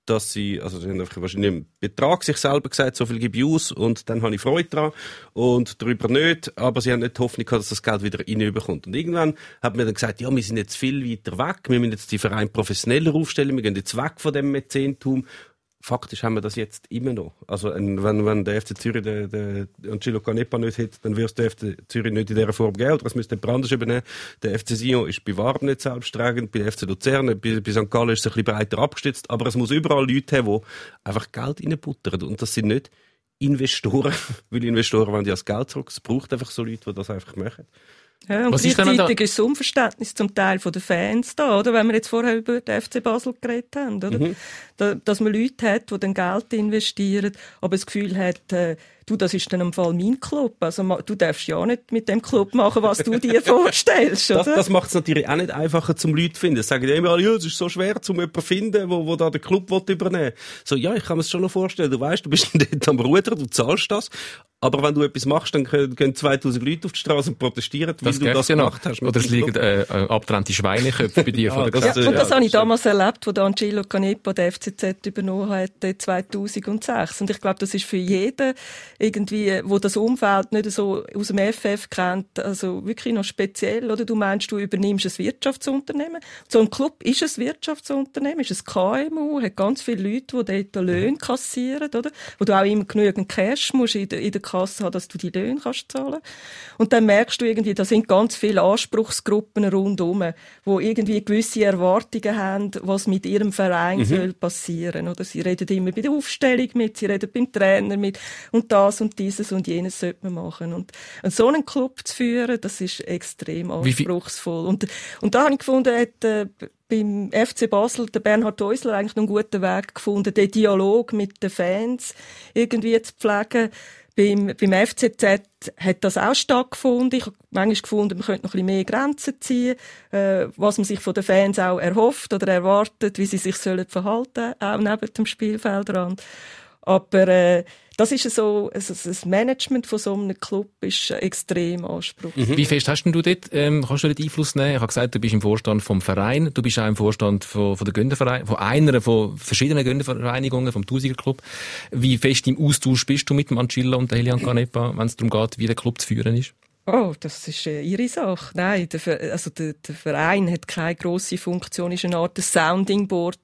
dass sie, also sie haben einfach wahrscheinlich einen Betrag sich selber gesagt, so viel gebe ich aus und dann habe ich Freude dran und darüber nicht, aber sie haben nicht die Hoffnung gehabt, dass das Geld wieder reinbekommt. Und irgendwann hat man dann gesagt, ja, wir sind jetzt viel weiter weg, wir müssen jetzt die Vereine professioneller aufstellen, wir gehen jetzt weg von dem Mäzentum faktisch haben wir das jetzt immer noch. Also wenn, wenn der FC Zürich den, den Angelo Canepa nicht hätte, dann es der FC Zürich nicht in dieser Form geben. Oder es müsste anders übernehmen. Der FC Sion ist bei Warm nicht selbsttragend, bei FC Luzern, bei, bei St. Gallen ist es ein bisschen breiter abgestützt, aber es muss überall Leute haben, die einfach Geld reinbuttern. Und das sind nicht Investoren, (laughs) weil Investoren wollen ja das Geld zurück. Es braucht einfach so Leute, die das einfach machen. Ja, und Was ist gleichzeitig denn da- ist das Unverständnis zum Teil von den Fans da, oder? Wenn wir jetzt vorher über den FC Basel geredet haben, oder? Mhm. Da, dass man Leute hat, die dann Geld investieren, aber das Gefühl hat, äh, du, das ist dann im Fall mein Club. Also, du darfst ja nicht mit dem Club machen, was du dir (laughs) vorstellst, oder? Das, das macht es natürlich auch nicht einfacher zum Leute zu finden. Es sagen immer alle, ja, es ist so schwer, zum jemanden zu finden, wo, wo da den Club übernehmen will. So, ja, ich kann mir das schon noch vorstellen. Du weißt, du bist (laughs) dort am Ruder, du zahlst das. Aber wenn du etwas machst, dann können, gehen 2000 Leute auf die Straße und protestieren, weil Das du das ja gemacht hast. Oder es liegen äh, äh, abgetrennte Schweineköpfe bei dir (laughs) Ja, von der das- Ja, und das ja, habe ich stimmt. damals erlebt, wo der Angelo Canepa der FCZ übernommen hat, äh, 2006. Und ich glaube, das ist für jeden irgendwie, wo das Umfeld nicht so aus dem FF kennt, also wirklich noch speziell, oder? Du meinst, du übernimmst ein Wirtschaftsunternehmen. So ein Club ist ein Wirtschaftsunternehmen, ist ein KMU, hat ganz viele Leute, die dort Löhne kassieren, oder? Wo du auch immer genügend Cash musst in der, in der Kasse haben, dass du die Löhne kannst zahlen. Und dann merkst du irgendwie, da sind ganz viele Anspruchsgruppen rundherum, wo irgendwie gewisse Erwartungen haben, was mit ihrem Verein soll passieren. Oder sie reden immer bei der Aufstellung mit, sie reden beim Trainer mit und das und dieses und jenes sollte man machen. Und, und so einen Club zu führen, das ist extrem anspruchsvoll. Und, und da habe ich gefunden, hat, äh, beim FC Basel der Bernhard Häusler eigentlich noch einen guten Weg gefunden, den Dialog mit den Fans irgendwie zu pflegen. Beim, beim FCZ hat das auch stattgefunden. Ich habe manchmal gefunden, man könnte noch ein bisschen mehr Grenzen ziehen, äh, was man sich von den Fans auch erhofft oder erwartet, wie sie sich sollen verhalten, auch neben dem Spielfeldrand. Aber äh, das ist so, also das Management von so einem Club ist extrem anspruchsvoll. Wie fest hast denn du dort, ähm, kannst du dort Einfluss nehmen? Ich habe gesagt, du bist im Vorstand vom Verein, du bist auch im Vorstand von, von der Gönnerverein, von einer von verschiedenen Gönnervereinigungen, vom Tausiger Club. Wie fest im Austausch bist du mit dem Ancilla und der Helian Canepa, wenn es darum geht, wie der Club zu führen ist? Oh, das ist äh, ihre Sache. Nein, der, also der, der Verein hat keine grosse Funktion, ist eine Art Sounding Board.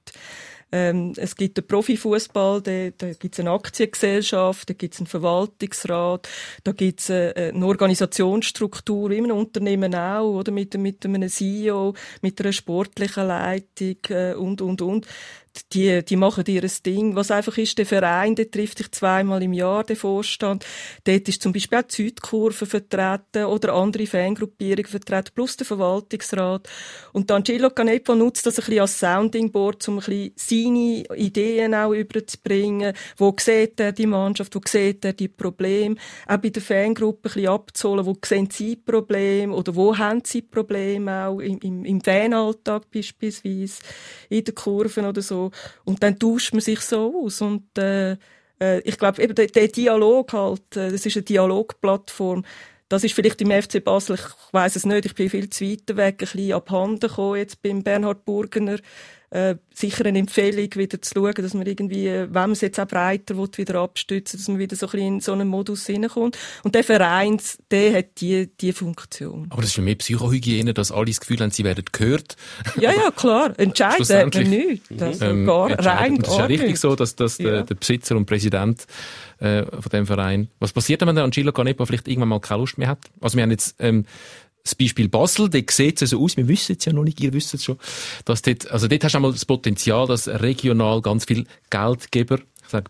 Ähm, es gibt den Profifußball, da, da gibt es eine Aktiengesellschaft, da gibt es einen Verwaltungsrat, da gibt es eine, eine Organisationsstruktur, wie im Unternehmen auch, oder mit, mit einem CEO, mit einer sportlichen Leitung äh, und und und. Die, die machen ihr Ding. Was einfach ist, der Verein, der trifft sich zweimal im Jahr, der Vorstand. Dort ist zum Beispiel auch die Südkurve vertreten oder andere Fangruppierungen vertreten, plus der Verwaltungsrat. Und dann Angelo Canepa nutzt das ein bisschen als Sounding Board, um ein bisschen seine Ideen auch überzubringen. Wo sieht er die Mannschaft? Wo sieht er die Probleme? Auch bei der Fangruppe ein bisschen abzuholen. Wo sehen sie Probleme? Oder wo haben sie Probleme auch im, im, im Fanalltag beispielsweise? In den Kurven oder so. Und dann tauscht man sich so aus. Und, äh, äh, ich glaube, eben der, der Dialog halt, äh, das ist eine Dialogplattform. Das ist vielleicht im FC Basel, ich weiß es nicht, ich bin viel zu weit weg, ein bisschen abhanden gekommen jetzt beim Bernhard Burgener. Äh, sicher eine Empfehlung, wieder zu schauen, dass man irgendwie, äh, wenn man es jetzt auch breiter will, wieder abstützen dass man wieder so ein bisschen in so einen Modus hineinkommt. Und der Verein, der hat die, die Funktion. Aber das ist für mich Psychohygiene, dass alle das Gefühl haben, sie werden gehört. Ja, ja, klar. Entscheiden hat man Schlussendlich, nicht. Also Ähm, gar, rein das ist ja richtig nicht. so, dass, dass der, Ja. der Besitzer und Präsident äh, von dem Verein. Was passiert, wenn der Angelo Canepa vielleicht irgendwann mal keine Lust mehr hat? Also wir haben jetzt ähm, das Beispiel Basel, dort sieht es so aus, wir wissen es ja noch nicht, ihr wisst es schon, dass dort, also dort hast du einmal das Potenzial, dass regional ganz viel Geldgeber, ich sage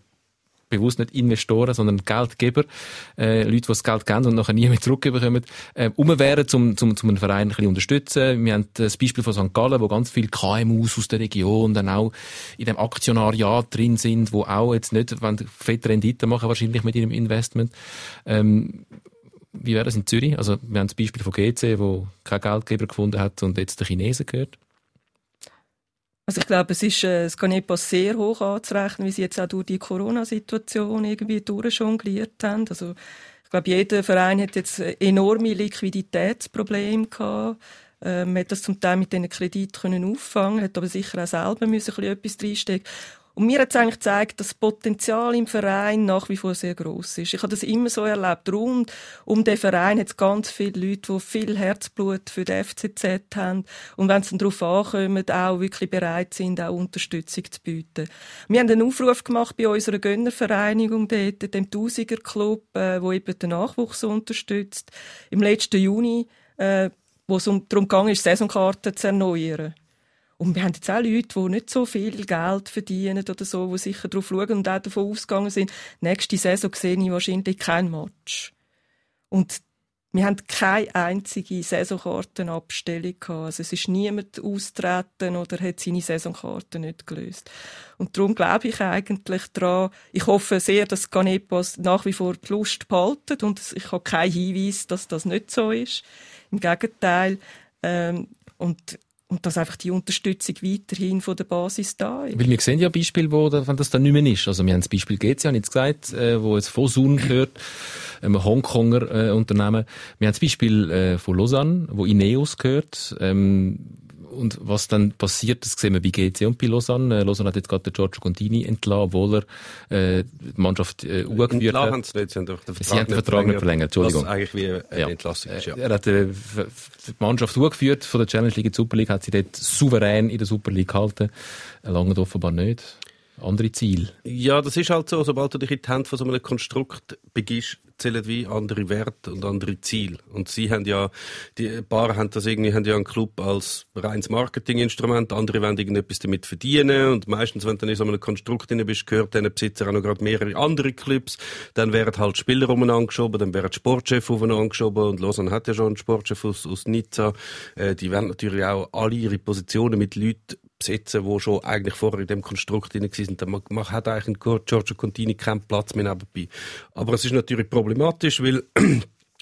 bewusst nicht Investoren, sondern Geldgeber, äh, Leute, die das Geld geben und nachher nie mehr zurückbekommen, äh, um wären, zum, zum, zum einen Verein ein bisschen unterstützen. Wir haben das Beispiel von St. Gallen, wo ganz viele KMUs aus der Region dann auch in dem Aktionariat drin sind, wo auch jetzt nicht, wenn fette Rendite machen, wahrscheinlich mit ihrem Investment. Ähm, wie wäre das in Zürich? Also, wir haben das Beispiel von GC, wo kein Geldgeber gefunden hat und jetzt der Chinesen gehört. Also ich glaube, es ist, äh, kann nicht sehr hoch anzurechnen, wie sie jetzt auch durch die Corona-Situation irgendwie durchjongliert haben. Also ich glaube, jeder Verein hat jetzt äh, enorme Liquiditätsprobleme gehabt. Ähm, hat das zum Teil mit diesen Krediten können auffangen, hat aber sicher auch selber müssen ein bisschen etwas reinstecken. Und mir hat es eigentlich gezeigt, dass das Potenzial im Verein nach wie vor sehr groß ist. Ich habe das immer so erlebt. Rund um den Verein hat es ganz viele Leute, die viel Herzblut für den FCZ haben. Und wenn sie darauf ankommen, auch wirklich bereit sind, auch Unterstützung zu bieten. Wir haben einen Aufruf gemacht bei unserer Gönnervereinigung dort, dem Tausiger Club, äh, wo eben den Nachwuchs unterstützt. Im letzten Juni, äh, wo es um, darum ging, Saisonkarten zu erneuern. Und wir haben jetzt auch Leute, die nicht so viel Geld verdienen oder so, die sicher darauf schauen und auch davon ausgegangen sind, nächste Saison sehe ich wahrscheinlich kein Match. Und wir haben keine einzige Saisonkartenabstellung gehabt. Also es ist niemand austreten oder hat seine Saisonkarte nicht gelöst. Und darum glaube ich eigentlich daran, ich hoffe sehr, dass Ganepas nach wie vor die Lust behalten und ich habe keinen Hinweis, dass das nicht so ist. Im Gegenteil. Ähm, und und dass einfach die Unterstützung weiterhin von der Basis da ist. Weil wir sehen ja Beispiele, wo, das dann nicht mehr ist. Also wir haben das Beispiel GC, habe ich jetzt gesagt, äh, wo jetzt von Sun gehört, einem Hongkonger äh, Unternehmen. Wir haben das Beispiel äh, von Lausanne, wo Ineos gehört. Ähm, und was dann passiert, das sehen wir bei GC und bei Lausanne. Äh, Lausanne hat jetzt gerade den Giorgio Contini entlassen, obwohl er äh, die Mannschaft äh, angeführt hat. Haben sie, nicht, sie haben den Vertrag, sie haben den Vertrag nicht verlängert. Entschuldigung. Was eigentlich wie eine ja. Entlassung ist, ja. Er hat äh, die Mannschaft angeführt von der Challenge League in die Super League, hat sie dort souverän in der Super League gehalten. Lange offenbar nicht andere Ziele. Ja, das ist halt so. Sobald du dich in die Hände von so einem Konstrukt begibst, zählen wie andere Werte und andere Ziele. Und sie haben ja, die paar haben das irgendwie, haben ja einen Club als reines Marketinginstrument, andere wollen irgendetwas damit verdienen und meistens, wenn du in so einem Konstrukt drin bist, gehört diesen Besitzer auch noch gerade mehrere andere Clubs, dann werden halt Spieler umeinander geschoben, dann werden Sportchef umeinander geschoben und Lausanne hat ja schon einen Sportchef aus, aus Nizza, äh, die werden natürlich auch alle ihre Positionen mit Leuten besetzen, die schon eigentlich vorher in dem Konstrukt drin waren. Dann man hat eigentlich in Giorgio Contini keinen Platz mehr nebenbei. Aber es ist natürlich problematisch, weil (clears throat)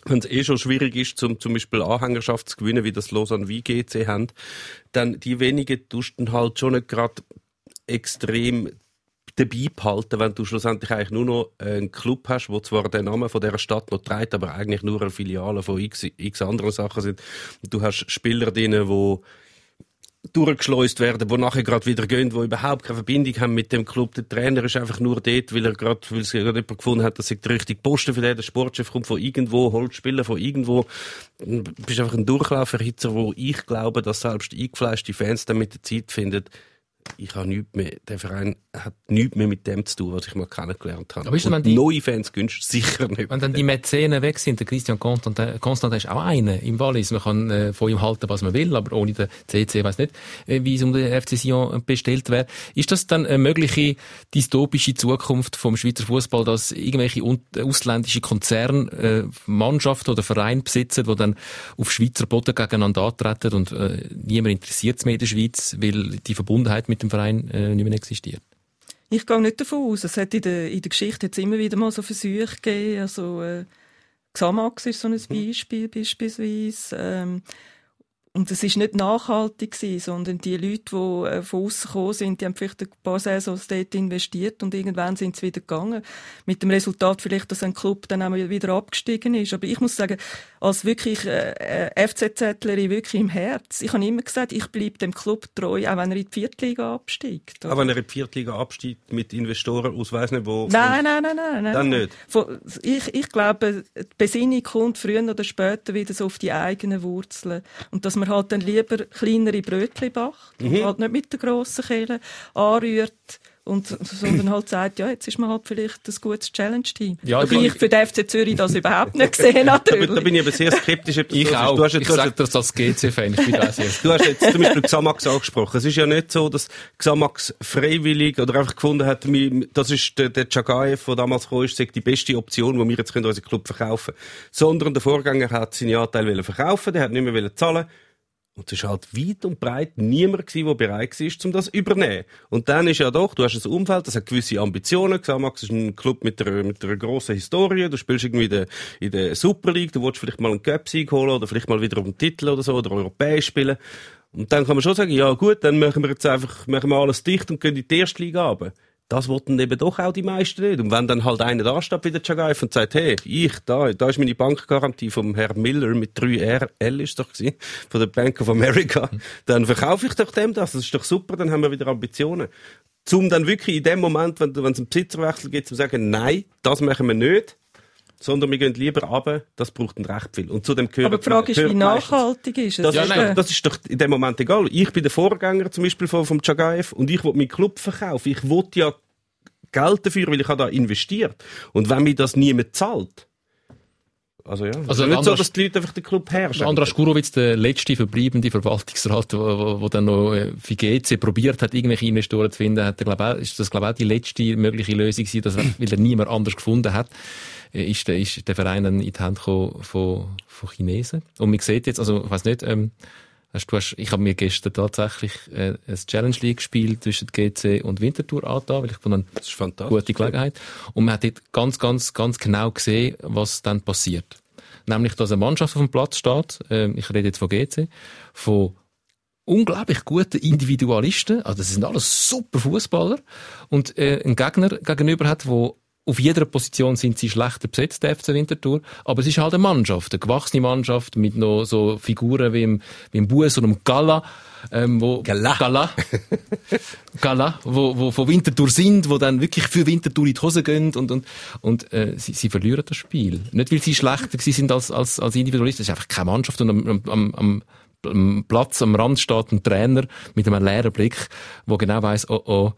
wenn es eh schon schwierig ist, zum, zum Beispiel Anhängerschaft zu gewinnen, wie das Lausanne wie GC haben, dann die wenigen tust du halt schon nicht gerade extrem dabei behalten, wenn du schlussendlich eigentlich nur noch einen Club hast, wo zwar den Namen von der Stadt noch trägt, aber eigentlich nur eine Filiale von x, x anderen Sachen sind. Du hast Spieler drin, die durchgeschleust werden, wo nachher gerade wieder gehen, die überhaupt keine Verbindung haben mit dem Club. Der Trainer ist einfach nur dort, weil er gerade, weil es gerade jemand gefunden hat, dass er der richtige Posten für den, der Sportchef kommt von irgendwo, holt Spieler von irgendwo. Du bist einfach ein Durchlauferhitzer, wo ich glaube, dass selbst eingefleischte Fans dann mit der Zeit finden, ich habe nichts mehr, der Verein hat nichts mehr mit dem zu tun, was ich mal kennengelernt habe. Aber ist Und die, neue Fans günstig sicher nicht. Wenn dann die Mäzenen weg sind, der Christian Constantin, Constantin ist auch einer im Wallis. Man kann äh, von ihm halten, was man will, aber ohne den CC weiß nicht, äh, wie es um den FC Sion bestellt wäre. Ist das dann eine mögliche dystopische Zukunft vom Schweizer Fußball, dass irgendwelche ausländische Konzerne äh, Mannschaften oder Vereine besitzen, die dann auf Schweizer Boden gegeneinander antreten und äh, niemand interessiert es mehr in der Schweiz, weil die Verbundenheit mit dem Verein äh, nicht mehr existiert? Ich gehe nicht davon aus. Es hat in der, in der Geschichte jetzt immer wieder mal so Versuche gegeben. Also, äh, Xamax ist so ein Beispiel beispielsweise. Ähm, und es ist nicht nachhaltig gewesen, sondern die Leute, die äh, von außen gekommen sind, die haben vielleicht ein paar Saisons dort investiert und irgendwann sind sie wieder gegangen. Mit dem Resultat vielleicht, dass ein Club dann auch wieder abgestiegen ist. Aber ich muss sagen, als wirklich äh, äh FCZlerin wirklich im Herz, ich habe immer gesagt, ich bleibe dem Club treu, auch wenn er in die Viertliga absteigt. Auch wenn er in die Viertliga absteigt mit Investoren aus weiss nicht wo? Nein, nein, nein, nein. nein. Dann nicht? Ich, ich glaube, die Besinnung kommt früher oder später wieder so auf die eigenen Wurzeln. Und dass man halt dann lieber kleinere Brötchen backt mhm. und halt nicht mit der grossen Kehle anrührt, und, sondern halt sagt, ja, jetzt ist man halt vielleicht ein gutes Challenge-Team. Ja, ich, ich für den FC Zürich das überhaupt nicht gesehen, (laughs) natürlich. da, da bin ich aber sehr skeptisch, ob das (laughs) ich so auch. Du hast jetzt, ich sage das als GC-Fan, ich bin da sehr (laughs) Du hast jetzt zum Beispiel Xamax angesprochen. Es ist ja nicht so, dass Xamax freiwillig oder einfach gefunden hat, das ist der, der Chagaev, der damals gekommen ist, die beste Option, wo wir jetzt unseren Club verkaufen können. Sondern der Vorgänger hat seinen Anteil verkaufen, der hat nicht mehr zahlen und es war halt weit und breit niemand gewesen, der bereit war, um das zu übernehmen. Und dann ist ja doch, du hast ein Umfeld, das hat gewisse Ambitionen. Xamax ist ein Club mit einer, mit einer grossen Historie. Du spielst irgendwie in der, in der Super League, du willst vielleicht mal einen Cup-Sieg holen oder vielleicht mal wieder um einen Titel oder so oder europäisch spielen. Und dann kann man schon sagen, ja gut, dann machen wir jetzt einfach, machen wir alles dicht und gehen in die erste Liga runter das wollten eben doch auch die meisten nicht. Und wenn dann halt einer da steht wie der Chagaif und sagt, hey, ich, da, da ist meine Bankgarantie vom Herrn Miller mit 3 RL ist doch gewesen, von der Bank of America, dann verkaufe ich doch dem das. Das ist doch super, dann haben wir wieder Ambitionen. um dann wirklich in dem Moment, wenn, wenn es einen Besitzerwechsel gibt, zu sagen, nein, das machen wir nicht, sondern wir gehen lieber runter, das braucht ein recht viel. Und zu dem gehört, Aber die Frage ist, wie meistens- nachhaltig ist es? das, Ja, ist nein. doch, das ist doch in dem Moment egal. Ich bin der Vorgänger zum Beispiel vom, vom Chagaev und ich will meinen Club verkaufen. Ich will ja Geld dafür, weil ich habe da investiert. Und wenn mir das niemand zahlt, also ja, Also nicht so, dass die Leute einfach den Club herrschen. Andras Skurowitz, der letzte verbleibende Verwaltungsrat, wo dann noch äh, für GC probiert hat, irgendwelche Investoren zu finden, hat glaub, auch, ist das glaube auch die letzte mögliche Lösung gewesen, dass, (laughs) weil er niemand anders gefunden hat, äh, ist der, ist der Verein dann in die Hände gekommen von, von Chinesen. Und man sieht jetzt, also ich weiß nicht, ähm, hast, du hast, ich habe mir gestern tatsächlich äh, ein Challenge League gespielt zwischen GC und Winterthur angetan, weil ich von das ist fantastisch. gute Gelegenheit. Und man hat dort ganz, ganz, ganz genau gesehen, was dann passiert. Nämlich, dass eine Mannschaft auf dem Platz steht, ähm, ich rede jetzt von GC, von unglaublich guten Individualisten, also das sind alles super Fußballer und äh, einen Gegner gegenüber hat, wo auf jeder Position sind sie schlechter besetzt, der FC Winterthur, aber es ist halt eine Mannschaft, eine gewachsene Mannschaft mit noch so Figuren wie im, wie im Bus und im Gala, ähm, wo Gala. Gala, (laughs) Gala, wo, wo von Winterthur sind, wo dann wirklich für Winterthur in die Hose gehen und, und, und äh, sie, sie verlieren das Spiel. Nicht, weil sie schlechter sind als, als, als Individualisten, es ist einfach keine Mannschaft und am, am, am, am Platz, am Rand steht ein Trainer mit einem leeren Blick, wo genau weiss, oh oh,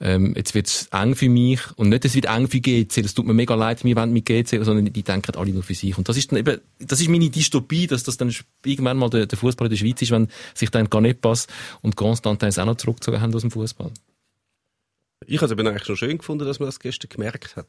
ähm, jetzt wird's eng für mich und nicht, es wird eng für GC, das tut mir mega leid, wir wollen mit GC, sondern die denken alle nur für sich. Und das ist dann eben, das ist meine Dystopie, dass das dann irgendwann mal der, der Fußball in der Schweiz ist, wenn sich dann gar und Constantin es auch noch zurückgezogen haben aus dem Fußball. Ich habe es eben eigentlich schon schön gefunden, dass man das gestern gemerkt hat.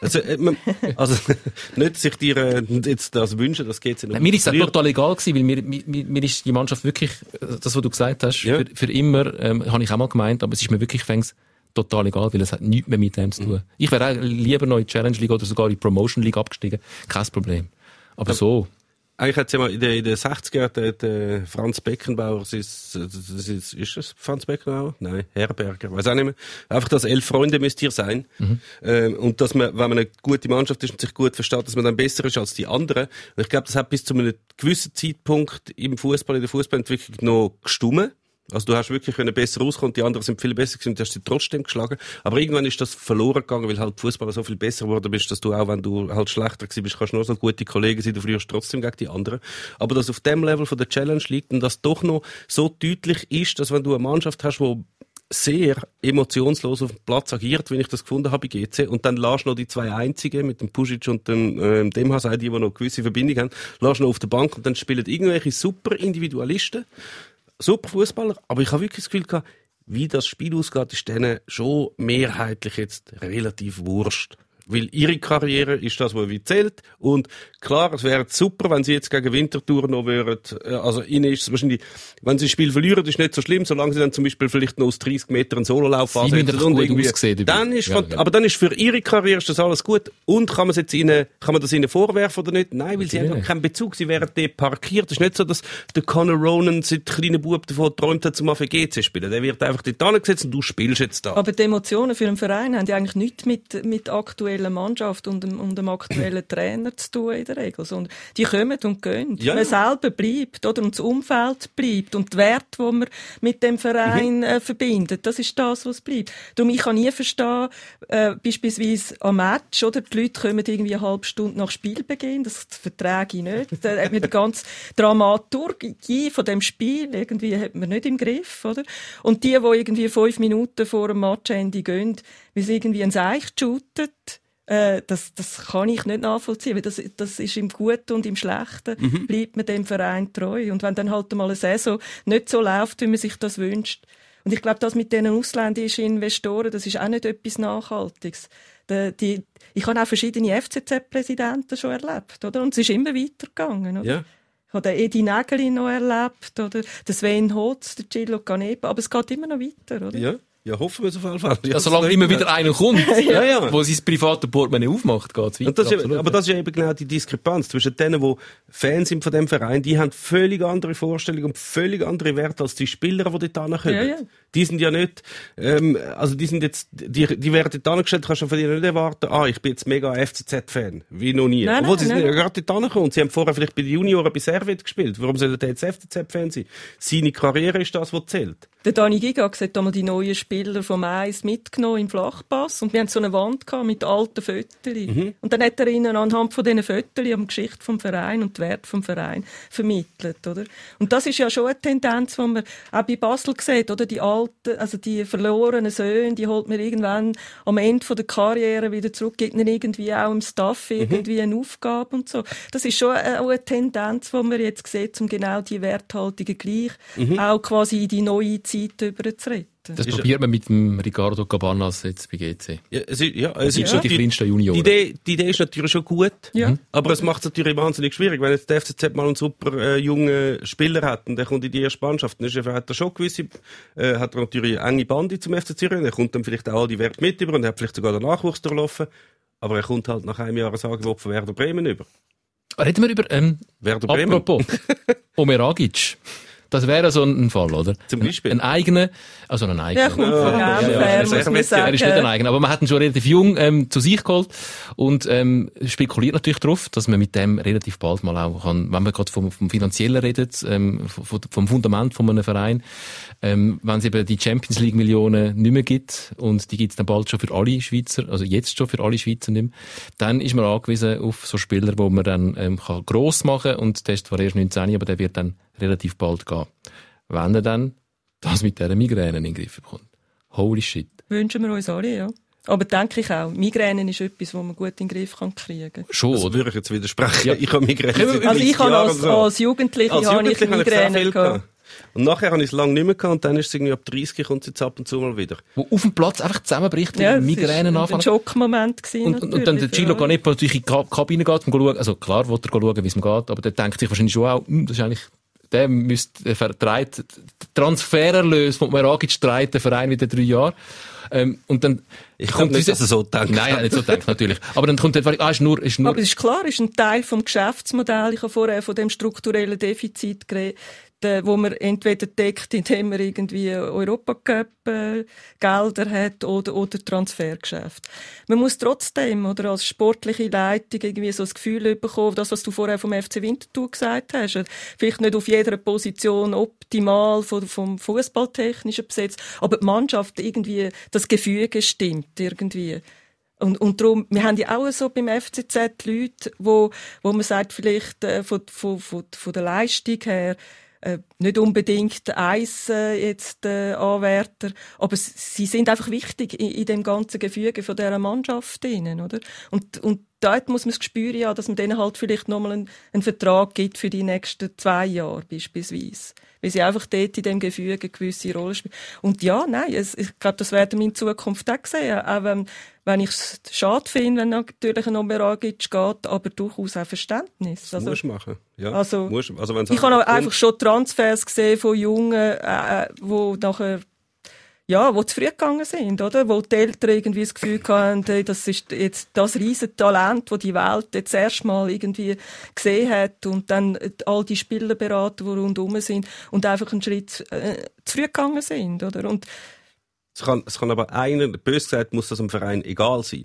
Also, äh, man, also (laughs) nicht sich dir äh, jetzt das wünschen, das geht ja Nein, mir ist das total egal gewesen, weil mir, mir, mir ist die Mannschaft wirklich, äh, das, was du gesagt hast, Ja. für, für immer, ähm, habe ich auch mal gemeint, aber es ist mir wirklich fängst total egal, weil es hat nichts mehr mit dem zu tun. Ich wäre lieber noch in die Challenge League oder sogar in die Promotion League abgestiegen. Kein Problem. Aber so. Eigentlich hat es ja mal in den, in den 60er der, der Franz Beckenbauer, das ist, das ist, ist es Franz Beckenbauer? Nein, Herberger, weiß auch nicht mehr. Einfach, dass elf Freunde müsst ihr sein. Ähm, und dass man, wenn man eine gute Mannschaft ist und sich gut versteht, dass man dann besser ist als die anderen. Und ich glaube, das hat bis zu einem gewissen Zeitpunkt im Fußball, in der Fußballentwicklung noch gestummen. Also du hast wirklich können besser rauskommen, die anderen sind viel besser gewesen du hast sie trotzdem geschlagen. Aber irgendwann ist das verloren gegangen, weil halt Fußballer so viel besser geworden bist, dass du auch, wenn du halt schlechter gewesen bist, kannst du nur so gute Kollegen sein, du verlierst trotzdem gegen die anderen. Aber dass auf dem Level von der Challenge liegt und das doch noch so deutlich ist, dass wenn du eine Mannschaft hast, wo sehr emotionslos auf dem Platz agiert, wenn ich das gefunden habe bei GC. Und dann lässt noch die zwei Einzigen mit dem Pusic und dem, ähm, dem Hasai, die, noch gewisse Verbindung haben, lässt noch auf der Bank und dann spielen irgendwelche super Individualisten super Fußballer, aber ich habe wirklich das Gefühl gehabt, wie das Spiel ausgeht, ist denen schon mehrheitlich jetzt relativ wurscht. Weil ihre Karriere ist das, was zählt. Und klar, es wäre super, wenn sie jetzt gegen Winterthur noch würden, äh, also ihnen ist es wahrscheinlich, wenn sie das Spiel verlieren, ist nicht so schlimm, solange sie dann zum Beispiel vielleicht noch aus 30 Metern einen Sololauf gut aussehen dabei. Dann ist, Ja, ja. aber dann ist für ihre Karriere ist das alles gut. Und kann man es jetzt ihnen, kann man das ihnen vorwerfen oder nicht? Nein, weil sie haben keinen Bezug. Sie wären dort parkiert. Es ist nicht so, dass der Conor Ronan seit kleinen Bub davon geträumt hat, zum AFGC zu spielen. Der wird einfach dort angesetzt und du spielst jetzt da. Aber die Emotionen für einen Verein haben ja eigentlich nichts mit, mit der aktuellen Mannschaft und dem, und dem aktuellen (clears throat) Trainer zu tun in der Regel. Sondern die kommen und gehen. Ja. Man selber bleibt, oder? Und das Umfeld bleibt. Und die Werte, die man mit dem Verein äh, verbindet, das ist das, was bleibt. Darum, ich kann nie verstehen, äh, beispielsweise am Match, oder? Die Leute kommen irgendwie eine halbe Stunde nach Spielbeginn, das verträge ich nicht. Da hat man die ganze Dramaturgie von dem Spiel irgendwie hat man nicht im Griff, oder? Und die, die irgendwie fünf Minuten vor dem Matchende gehen, wie sie irgendwie ein Seich shootet, äh, das, das kann ich nicht nachvollziehen, weil das, das ist im Guten und im Schlechten bleibt man dem Verein treu. Und wenn dann halt mal eine Saison nicht so läuft, wie man sich das wünscht, und ich glaube, das mit diesen ausländischen Investoren, das ist auch nicht etwas Nachhaltiges. Die, die, ich habe auch verschiedene FCZ-Präsidenten schon erlebt, oder? Und es ist immer weitergegangen, oder? Ja. Ich habe den Edi Nägeli noch erlebt, oder? Den Sven Hotz, den Gillo Canepa. Aber es geht immer noch weiter, oder? Ja. Ja, hoffen wir es auf jeden Fall. Ja, solange immer wieder einer kommt, (laughs) Ja, ja. wo sein private Portemonnaie aufmacht, geht's weiter. Und das ist, aber das ist ja eben genau die Diskrepanz zwischen denen, die Fans sind von dem Verein, die haben völlig andere Vorstellungen und völlig andere Werte als die Spieler, die dort hinkommen. Ja, ja. Die sind ja nicht, ähm, also die sind jetzt, die, die werden dort angestellt, kannst du von denen nicht erwarten, ah, ich bin jetzt mega FCZ-Fan, wie noch nie. Nein, Obwohl nein, sie sind nein. ja gerade dort und sie haben vorher vielleicht bei den Junioren bei Servet gespielt. Warum soll der jetzt FCZ-Fan sein? Seine Karriere ist das, was zählt. Der Dani Giga sieht einmal die neuen Spieler vom Eis mitgenommen im Flachpass und wir hatten so eine Wand mit alten Fotos. Mhm. Und dann hat er ihnen anhand von diesen Fotos die Geschichte vom Verein und die Werte vom Verein vermittelt, oder? Und das ist ja schon eine Tendenz, die man auch bei Basel sieht, oder? Die alten, also die verlorenen Söhne, die holt man irgendwann am Ende von der Karriere wieder zurück, gibt ihnen irgendwie auch im Staff Mhm. irgendwie eine Aufgabe und so. Das ist schon auch eine Tendenz, die man jetzt sieht, um genau die Werthaltungen gleich Mhm. auch quasi in die neue Zeit Das probiert man mit dem Ricardo Cabanas jetzt bei GC. Ja, es ist, ja, es ist schon die kleinsten die Junioren. Idee, die Idee ist natürlich schon gut, Ja. Mhm. aber es macht es natürlich wahnsinnig schwierig, wenn jetzt der FCZ mal einen super äh, jungen Spieler hat und der kommt in die erste Mannschaft, dann ist er, hat er schon gewisse, äh, hat er natürlich enge Bande zum FC Zürich, er kommt dann vielleicht auch all die Werte mit über und er hat vielleicht sogar den Nachwuchs durchlaufen, aber er kommt halt nach einem Jahr ein Angebot von Werder Bremen über. Reden wir über, ähm, Werder Bremen. apropos, (laughs) Omeragic. Das wäre so ein Fall, oder? Zum Beispiel. Ein eigener, also ein eigener. kommt von ja, Genf ja, her, sehr muss man witzig. Er sagen. ist nicht ein eigener, aber man hat ihn schon relativ jung ähm, zu sich geholt und ähm, spekuliert natürlich darauf, dass man mit dem relativ bald mal auch kann, wenn man gerade vom, vom Finanziellen redet, ähm, vom, vom Fundament von einem Verein, ähm, wenn es eben die Champions League Millionen nicht mehr gibt und die gibt es dann bald schon für alle Schweizer, also jetzt schon für alle Schweizer nicht mehr, dann ist man angewiesen auf so Spieler, wo man dann ähm, kann gross machen und der ist zwar erst 19, aber der wird dann relativ bald gehen. Wenn er dann das mit dieser Migräne in den Griff bekommt. Holy shit. Wünschen wir uns alle, ja. Aber denke ich auch, Migräne ist etwas, das man gut in den Griff kann kriegen Schon, Das würde ich jetzt widersprechen. Ja. (laughs) Ich habe Migräne Also ich 30 habe als, so. als Jugendliche Als habe ich ich Migräne gehabt. gehabt. Und nachher habe ich es lange nicht mehr gehabt und dann ist es irgendwie ab 30 kommt es jetzt ab und zu mal wieder. Wo auf dem Platz einfach zusammenbricht, Ja, ja, das Migränen war ein anfangen. Schockmoment gewesen, Und, und, und dann der Gilo ja. Canepa natürlich in die Ka- Kabine geht, um zu schauen, also klar, will er schauen, wie es ihm geht, aber der denkt sich wahrscheinlich schon auch, hm, das ist eigentlich, der müsste, der vertreibt, Transfererlös von Meragic treibt der Verein wieder drei Jahre. Ähm, und dann Ich glaube nicht, dass er so denkt. Nein, nicht so denkt, natürlich. Aber dann kommt der Frage, ah, ist nur, ist nur, Aber es ist klar, es ist ein Teil vom Geschäftsmodell. Ich habe vorher von dem strukturellen Defizit geredet, äh, wo man entweder deckt, indem man irgendwie Europacup äh, Gelder hat oder, oder Transfergeschäft. Man muss trotzdem, oder als sportliche Leitung irgendwie so das Gefühl bekommen, das, was du vorher vom FC Winterthur gesagt hast, äh, vielleicht nicht auf jeder Position optimal vom, vom Fußballtechnischen besetzt, aber die Mannschaft irgendwie, das Gefüge stimmt irgendwie. Und, und darum, wir haben ja auch so beim FCZ Leute, wo, wo man sagt, vielleicht äh, von, von, von, von der Leistung her, uh, nicht unbedingt Eis äh, jetzt äh, Anwärter, aber sie sind einfach wichtig in, in dem ganzen Gefüge von dieser Mannschaft drinnen, oder? Und, und dort muss man das Gespür ja, dass man denen halt vielleicht nochmal einen, einen Vertrag gibt für die nächsten zwei Jahre beispielsweise. Weil sie einfach dort in dem Gefüge eine gewisse Rolle spielen. Und ja, nein, es, ich glaube, das werden wir in Zukunft auch sehen. Auch wenn, wenn ich es schade finde, wenn natürlich ein Omeragic geht, aber durchaus auch Verständnis. Also, musst du machen. Ja, also, musst, also ich habe einfach schon Transfers gesehen von Jungen, äh, äh, wo nachher ja, wo zu früh gegangen sind, oder? Wo die Eltern irgendwie das Gefühl hatten, das ist jetzt das riesen Talent, das die Welt jetzt erstmal irgendwie gesehen hat und dann all die Spielerberater, die rundherum sind und einfach einen Schritt äh, zu früh gegangen sind, oder? Und Es kann, es kann aber einer, bös gesagt, muss das dem Verein egal sein.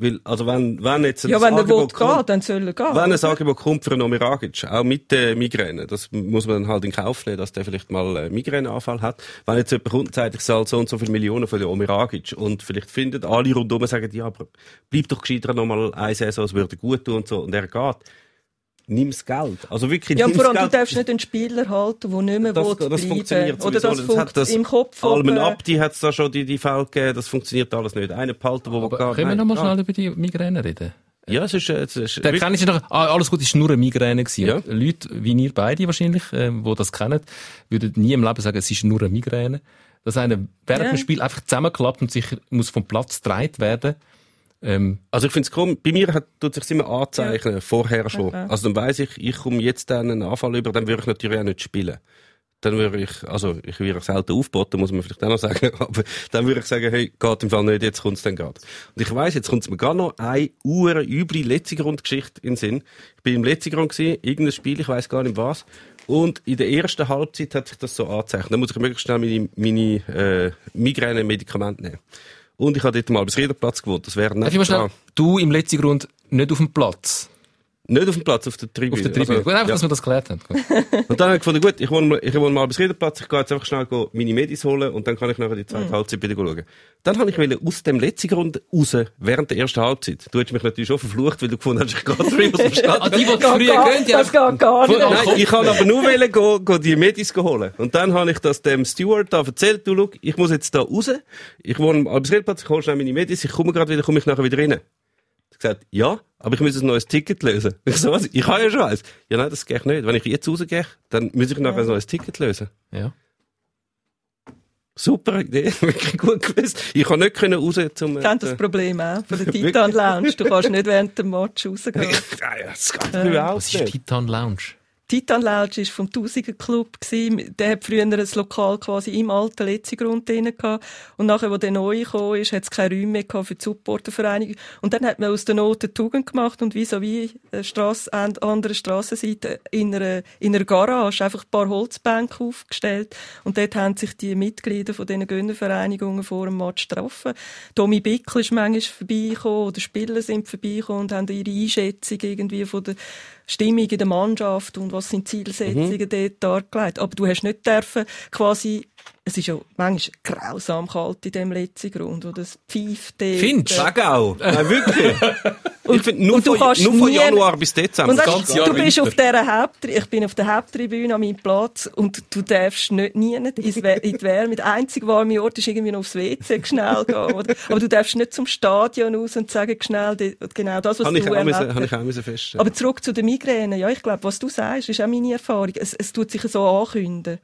Weil, also wenn, wenn jetzt ein ja, wenn Angebot kommt, dann soll er gehen. wenn ein? Angebot kommt für einen Omeragic, auch mit der Migräne, das muss man dann halt in Kauf nehmen, dass der vielleicht mal einen Migräneanfall hat. Wenn jetzt jemand kommt und sagt, ich zahle so und so viele Millionen für den Omeragic und vielleicht finden alle rundherum sagen, ja, aber bleib doch gescheiter noch mal eine Saison, es würde gut tun und so, und er geht. Nimm's Geld. Also wirklich, Ja, vor allem, du darfst nicht einen Spieler halten, der nicht mehr das, will das bleiben funktioniert Oder das nicht. Das hat funkt das im Kopf. Almen aber- Abdi hat es da schon die, die Fälle gegeben, das funktioniert alles nicht. Einer behalten, wo aber geht. können wir noch mal geht. schnell über die Migräne reden? Ja, es ist, äh, es ist Der kenne ich noch, ah, alles gut, ist nur eine Migräne gewesen. Ja. Leute, wie ihr beide wahrscheinlich, äh, die das kennen, würden nie im Leben sagen, es ist nur eine Migräne. Dass einer während Ja. dem Spiel einfach zusammenklappt und sich muss vom Platz getragen werden. Ähm, Also ich finde es komisch, bei mir hat, tut sich immer anzeichnen, vorher schon. Okay. Also dann weiss ich, ich komme jetzt dann einen Anfall über, dann würde ich natürlich auch nicht spielen. Dann würde ich, also ich würde selten aufboten, muss man vielleicht auch noch sagen, (laughs) aber dann würde ich sagen, hey, geht im Fall nicht, jetzt kommt es dann gerade. Und ich weiss, jetzt kommt es mir gar noch eine ure üble letzte Grundgeschichte in den Sinn. Ich bin im letzten Grund gewesen, irgendein Spiel, ich weiss gar nicht was. Und in der ersten Halbzeit hat sich das so angezeichnet. Dann muss ich möglichst schnell meine, meine äh, Migräne-Medikamente nehmen. Und ich habe dort mal bis Riederplatz gewohnt. Das wäre nicht du im letzten Grund nicht auf dem Platz. Nicht auf dem Platz, auf der Tribüne. Auf der Tribüne. Also, Gut, einfach, ja. dass wir das geklärt haben. Gut. Und dann habe ich gefunden, gut, ich wohne, mal- ich wohne mal bis Riederplatz, ich gehe jetzt einfach schnell meine Medis holen und dann kann ich nachher die Mhm. zweite Halbzeit wieder schauen. Dann habe ich wollen aus dem letzten Grund raus, während der ersten Halbzeit. Du hättest mich natürlich schon verflucht, weil du gefunden hast, ich gehe früh aus dem Stadion. Ah, die, die früher gar- gehen, die das geht gar nicht. Nein, ich kann aber nur wollen, go, go die Medis holen. Und dann habe ich das dem Steward da erzählt, du, schau, ich muss jetzt da raus, ich wohne am Albisriedplatz, ich hole schnell meine Medis, ich komme gerade wieder, komme ich nachher wieder rein. Ich gesagt, ja, aber ich muss ein neues Ticket lösen. (laughs) Ich so, was? Ich habe ja schon eins. Ja, nein, das geht nicht. Wenn ich jetzt rausgehe, dann muss ich nachher ein neues Ticket lösen. Ja. Super Idee, (laughs) wirklich gut gewesen. Ich kann nicht können raus zum... Ich kenne das Problem auch von der (laughs) Titan Lounge. Du kannst nicht während dem Match rausgehen. Ja, ja, das geht überhaupt Was ist nicht. Titan Lounge? Titan Lounge war vom Tausiger Club. Der hat früher ein Lokal quasi im alten Letzigrund drin gehabt. Und nachher, wo der neu gekommen ist, hat es keine Räume mehr für die Supportervereinigung. Und dann hat man aus der Not eine Tugend gemacht und wie wie eine Strasse, an der anderen Strassenseite in einer, in einer Garage einfach ein paar Holzbänke aufgestellt. Und dort haben sich die Mitglieder von diesen Gönnervereinigungen vor dem Match getroffen. Tommy Bickel ist manchmal vorbeigekommen oder Spieler sind vorbeigekommen und haben ihre Einschätzung irgendwie von der Stimmung in der Mannschaft und was sind die Zielsetzungen dort dargelegt. Aber du hast nicht dürfen quasi, es ist ja manchmal grausam kalt in dem letzten Grund, wo das pfeift. Findest du? Sag auch. (laughs) Nein, wirklich. ich finde, nur, und du von, kannst nur von Januar bis Dezember. Und das du, Jahr du bist Winter. auf dieser Haupttribüne, ich bin auf der Haupttribüne an meinem Platz und du darfst nicht nie in die Wärme. Der einzige warme Ort ist irgendwie noch aufs WC schnell gehen. Oder? Aber du darfst nicht zum Stadion raus und sagen schnell die, genau das, was Habe ich, du auch müssen, erlebt habe ich hast. auch müssen feststellen. Aber zurück zu den Migräne. Ja, ich glaube, was du sagst, ist auch meine Erfahrung. Es, es tut sich so ankünden.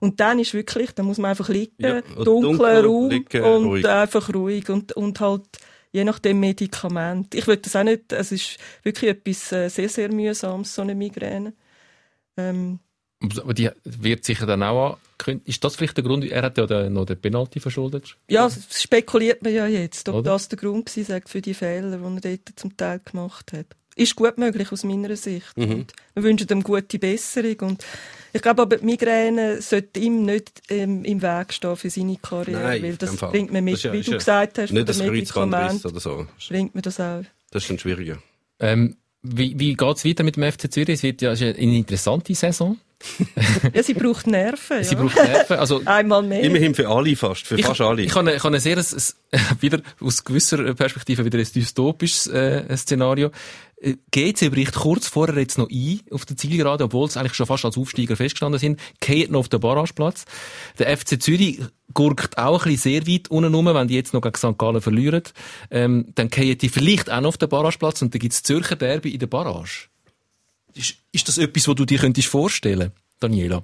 Und dann ist wirklich, da muss man einfach liegen, Ja, dunkler dunkel, Raum liegen, und ruhig. einfach ruhig und, und halt je nachdem Medikament. Ich würde das auch nicht, es ist wirklich etwas äh, sehr, sehr mühsames, so eine Migräne. Ähm, Aber die wird sicher dann auch an. Ist das vielleicht der Grund? Er hat ja noch den Penalty verschuldet. ja, das spekuliert man ja jetzt, ob Oder? das der Grund sei für die Fehler, die er dort zum Teil gemacht hat. Ist gut möglich aus meiner Sicht. Mhm. Und wir wünschen ihm gute Besserung. Und ich glaube aber, die Migräne sollte ihm nicht ähm, im Weg stehen für seine Karriere, Nein, weil das bringt man mit, Das ja- wie du ja gesagt hast, Nicht ein Kreuzbandriss oder so. bringt man das auch. Das ist dann schwieriger. Ähm, wie wie geht's weiter mit dem FC Zürich? Es wird ja es ist eine interessante Saison. (laughs) Ja, sie braucht Nerven. Sie ja. braucht Nerven. Also, (laughs) Einmal mehr. Immerhin für alle fast, für ich, fast alle. ich habe, ich habe ein sehr, ein, (laughs) wieder aus gewisser Perspektive wieder ein dystopisches äh, Szenario. Äh, GC bricht kurz vorher jetzt noch ein auf der Zielgerade, obwohl es eigentlich schon fast als Aufsteiger festgestanden sind, geht noch auf den Barrageplatz. Der FC Zürich gurkt auch ein bisschen sehr weit unten rum, wenn die jetzt noch gegen St. Gallen verlieren. Ähm, dann gehen die vielleicht auch noch auf den Barrageplatz und dann gibt's Zürcher Derby in der Barrage. Ist, ist das etwas, was du dir könntest vorstellen, Daniela?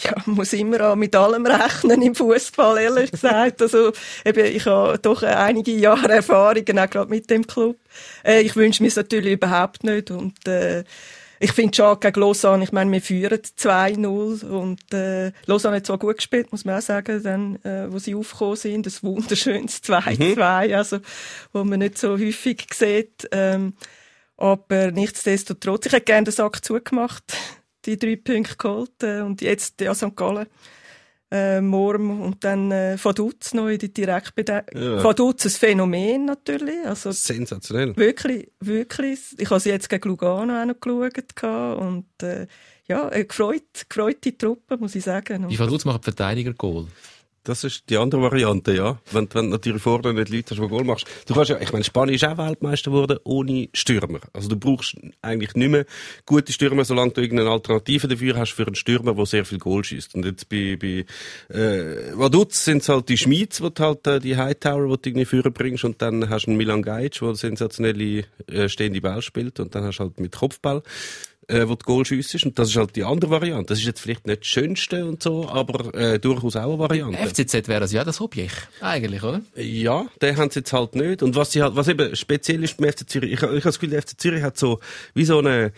Ja, man muss immer auch mit allem rechnen im Fußball, ehrlich gesagt. Also, eben, ich habe doch einige Jahre Erfahrung, auch gerade mit dem Club. Äh, ich wünsche mir es natürlich überhaupt nicht. Und, äh, ich finde schon gegen Lausanne, ich meine, wir führen 2-0 und äh, Lausanne hat zwar gut gespielt, muss man auch sagen, dann, äh, wo sie aufgekommen sind, ein wunderschönes 2-2, also, wo man nicht so häufig sieht. Ähm, aber nichtsdestotrotz, ich hätte gerne den Sack zugemacht, die drei Punkte geholt äh, und jetzt ja, St. Gallen. Äh, Morm und dann äh, Vaduz noch in die Direktbedeckung. Ja. Vaduz ein Phänomen natürlich. Also Sensationell. wirklich, wirklich. Ich habe sie jetzt gegen Lugano auch noch geschaut und äh, ja, eine gefreut, gefreute Truppe, muss ich sagen. Und, Vaduz macht Verteidiger-Goal? Das ist die andere Variante, ja. Wenn, wenn natürlich vorne nicht Leute hast, die Goal machst. Du kannst ja, ich meine, Spanien ist auch Weltmeister geworden ohne Stürmer. Also du brauchst eigentlich nicht mehr gute Stürmer, solange du irgendeine Alternative dafür hast für einen Stürmer, der sehr viel Goal schießt. Und jetzt bei, bei äh, Vaduz sind es halt die Schmieds, du halt äh, die Hightower, die du irgendwie führen bringst, und dann hast du einen Milan Gajic, der sensationelle äh, stehende Ball spielt, und dann hast du halt mit Kopfball äh, wo die Goal schiessest. Und das ist halt die andere Variante. Das ist jetzt vielleicht nicht das Schönste und so, aber äh, durchaus auch eine Variante. FCZ wäre also ja das Objekt, eigentlich, oder? Ja, den haben sie jetzt halt nicht. Und was sie halt, was eben speziell ist beim FC Zürich, ich, ich habe das Gefühl, der FC Zürich hat so, wie so eine,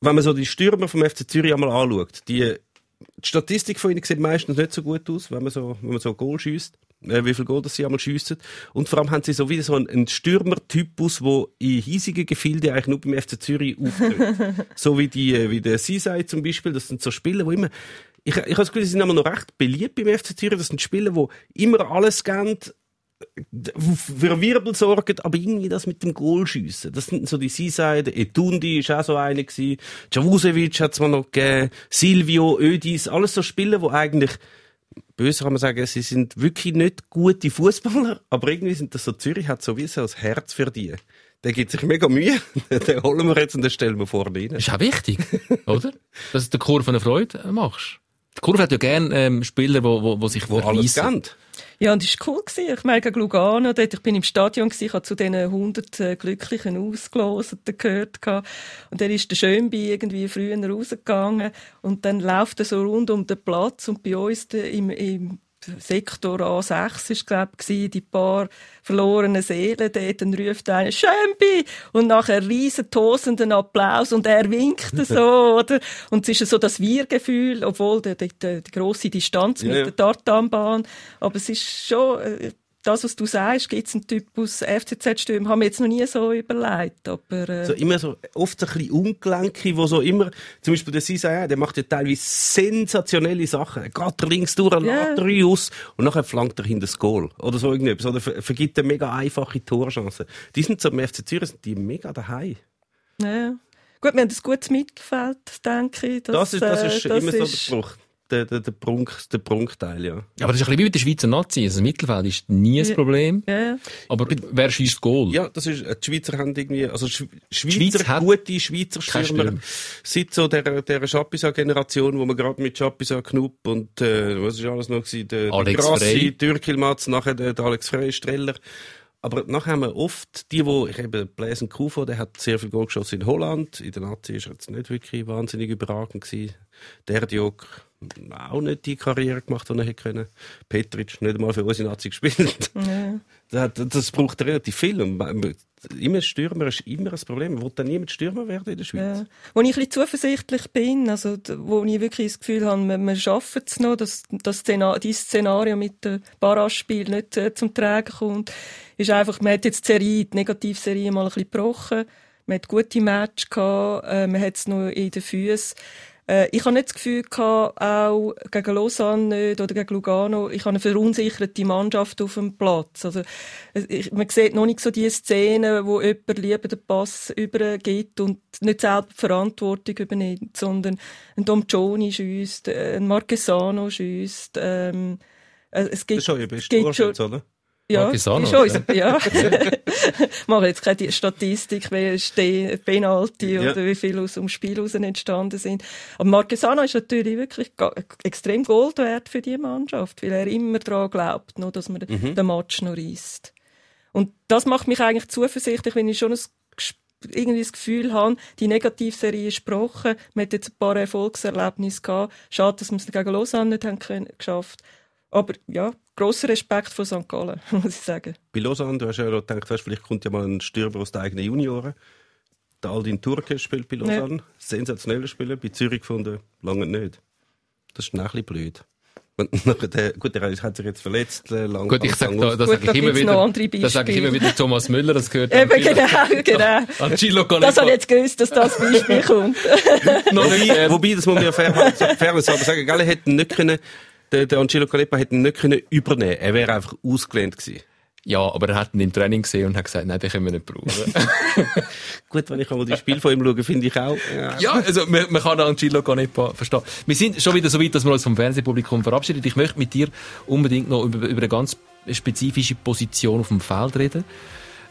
wenn man so die Stürmer vom FC Zürich einmal anschaut, die, die Statistik von ihnen sieht meistens nicht so gut aus, wenn man so, wenn man so Goal schießt, äh, wie viel Goal das sie einmal schiessen. Und vor allem haben sie so wieder so einen, einen Stürmertypus, wo in hiesigen Gefilden eigentlich nur beim FC Zürich auftritt. (laughs) so wie die, äh, wie der Seaside zum Beispiel, das sind so Spieler, wo immer, ich, ich habe das Gefühl, sie sind immer noch recht beliebt beim FC Zürich. Das sind Spieler, die immer alles geben, für Wirbel sorgen, aber irgendwie das mit dem Goal schiessen. Das sind so die Seaside. Etundi ist auch so einer gewesen. Javusevic hat es mal noch gegeben. Silvio, Ödis, alles so Spieler, wo eigentlich, böse kann man sagen, sie sind wirklich nicht gute Fußballer, (laughs) aber irgendwie sind das so, Zürich hat so wie so ein Herz für die. Der gibt sich mega Mühe. (laughs) den holen wir jetzt und den stellen wir vorne rein. Das ist auch wichtig, oder? (laughs) Dass du der Kurve eine Freude machst. Die Kurve hat ja gerne ähm, Spieler, wo, wo, wo sich Wo alles geht. Ja, und das war cool. Gewesen. Ich meine, gegen Lugano, dort, ich bin im Stadion, gewesen, ich habe zu diesen 100 äh, Glücklichen Ausgeloseten gehört. gehabt. Und dann ist der Schönbi irgendwie früher rausgegangen und dann läuft er so rund um den Platz und bei uns de, im, im Sektor A6 ist, glaub ich, die paar verlorenen Seelen dort, dann ruft einer «Schönbi!» und nachher riesen tosenden Applaus und er winkt (laughs) so, oder? Und es ist so das Wir-Gefühl, obwohl die, die, die, grosse Distanz Ja, mit ja. der Tartanbahn, aber es ist schon, äh, das, was du sagst, gibt es einen Typus FCZ-Stürmer, haben wir jetzt noch nie so überlegt, aber, äh, So immer so, oft so ein bisschen Ungelenke, wo so immer, zum Beispiel der Sisa, der macht ja teilweise sensationelle Sachen. Er geht links durch, Ja. lädt drei aus und nachher flankt er hinter das Goal. Oder so irgendetwas. Oder ver vergibt eine mega einfache Torchance. Die sind so im FC Zürich, sind die mega daheim. ja. Gut, wir haben ein gutes Mittelfeld, denke ich. Das, ist, das äh, ist immer so der Spruch. Der, der, der, Prunk, der Prunkteil, ja. Aber das ist ein bisschen wie mit der Schweizer Nazi. Also das Mittelfeld ist nie ein Ja. Problem. Ja, ja. Aber wer schießt Goal? Ja, das ist, äh, die Schweizer haben irgendwie, also Sch Schweiz Schweizer, hat gute Schweizer Stürmer. Stürmer. Seit so der, der Schapisa-Generation, wo man gerade mit Schapisa, Knupp und, äh, was ist alles noch gewesen? Der, Alex. Grassi, Türkilmatz, nachher der, der Alex Frey, Streller. Aber nachher haben wir oft die, wo, ich eben, Blaisen Kufo, der hat sehr viel Goal geschossen in Holland. In der Nazi ist er jetzt nicht wirklich wahnsinnig überragend gewesen. Der Diok, auch nicht die Karriere gemacht, die er hätte können. Petric, nicht einmal für unsere Nazi gespielt. ja. (laughs) Das, das braucht relativ viel. Und immer Stürmer ist immer ein Problem. Will dann niemand Stürmer werden in der Schweiz. Ja. Wo ich ein bisschen zuversichtlich bin, also wo ich wirklich das Gefühl habe, wir, wir schaffen es noch, dass das Szenario, dieses Szenario mit dem Barrage-Spiel nicht äh, zum Tragen kommt, ist einfach, man hat jetzt die Serie, die Negativserie mal ein bisschen gebrochen, man hat gute Matches gehabt, äh, man hat es noch in den Füßen. Äh, ich habe nicht das Gefühl gehabt, auch gegen Lausanne nicht oder gegen Lugano, ich habe eine verunsicherte Mannschaft auf dem Platz. Also, ich, man sieht noch nicht so die Szenen, wo jemand lieber den Pass übergibt und nicht selber die Verantwortung übernimmt, sondern ein Dom Gioni schiesst, äh, ein Marquesano schiesst, ähm, äh, es Das gibt, ist schon ihr es bester Torschütze, oder? Ja, Marquesano, ist unser, ja. (laughs) (laughs) ich mache jetzt keine Statistik, wie Ste- Penalty Ja. oder wie viel aus dem Spiel heraus entstanden sind. Aber Marquesano ist natürlich wirklich extrem Gold wert für die Mannschaft, weil er immer daran glaubt, noch, dass man Mhm. den Match noch reißt. Und das macht mich eigentlich zuversichtlich, wenn ich schon ein irgendwie das Gefühl habe, die Negativserie ist gebrochen, man hat jetzt ein paar Erfolgserlebnisse gehabt. Schade, dass wir es gegen Lausanne nicht haben können, geschafft. Aber ja, grosser Respekt von St. Gallen, (laughs) muss ich sagen. Bei Lausanne, du hast ja gedacht, weißt, vielleicht kommt ja mal ein Stürmer aus den eigenen Junioren. Der Aldin Turke spielt bei Lausanne. Sensationeller Spieler. Bei Zürich gefunden, lange nicht. Das ist ein bisschen blöd. (laughs) Der, gut, der hat sich jetzt verletzt. äh, Lang, Gut, ich sag da, das sage da ich immer wieder. Das sage ich immer wieder Thomas Müller, das gehört (laughs) Eben, genau, genau. An Gillo Das habe ich Canepa. jetzt gewusst, dass das Beispiel kommt. Wobei, wobei, das muss man ja fair, fair aber sagen, Galle hätte ihn nicht können, der, der Angelo Calepa hätte ihn nicht können übernehmen. Er wäre einfach ausgelehnt gewesen. Ja, aber er hat ihn im Training gesehen und hat gesagt, nein, den können wir nicht brauchen. (laughs) (laughs) Gut, wenn ich einmal die Spiel von ihm schaue, finde ich auch. Ja. ja, also man, man kann Angelo Canepa verstehen. Wir sind schon wieder so weit, dass wir uns vom Fernsehpublikum verabschieden. Ich möchte mit dir unbedingt noch über, über eine ganz spezifische Position auf dem Feld reden,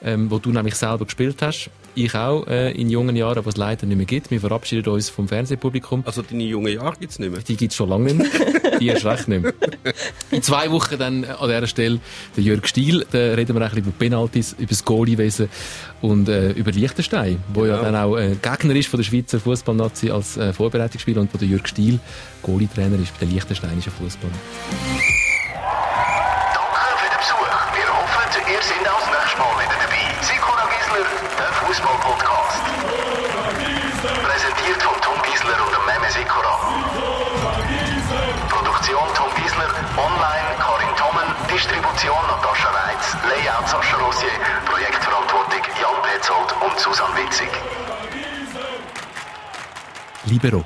ähm, wo du nämlich selber gespielt hast. Ich auch äh, in jungen Jahren, aber es leider nicht mehr gibt. Wir verabschieden uns vom Fernsehpublikum. Also deine jungen Jahre gibt's nicht mehr. Die gibt's schon lange nicht mehr. Die erst recht nicht mehr. (laughs) In zwei Wochen dann an dieser Stelle der Jörg Stiel. Da reden wir ein bisschen über Penalties, über das Goaliewesen und äh, über Liechtenstein, wo ja Genau. dann auch äh, Gegner ist von der Schweizer Fußballnazi als äh, Vorbereitungsspieler und wo der Jörg Stiel Goalie-Trainer ist bei der liechtensteinischen Fußball. Distribution Natascha Reitz, Layout Sascha Rossier, Projektverantwortung Jan Petzold und Susanne Witzig. Libero.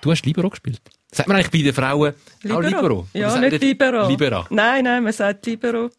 Du hast Libero gespielt. Sagt man eigentlich bei den Frauen auch Libero? Ja, nicht Libero. Libera. Nein, nein, man sagt Libero.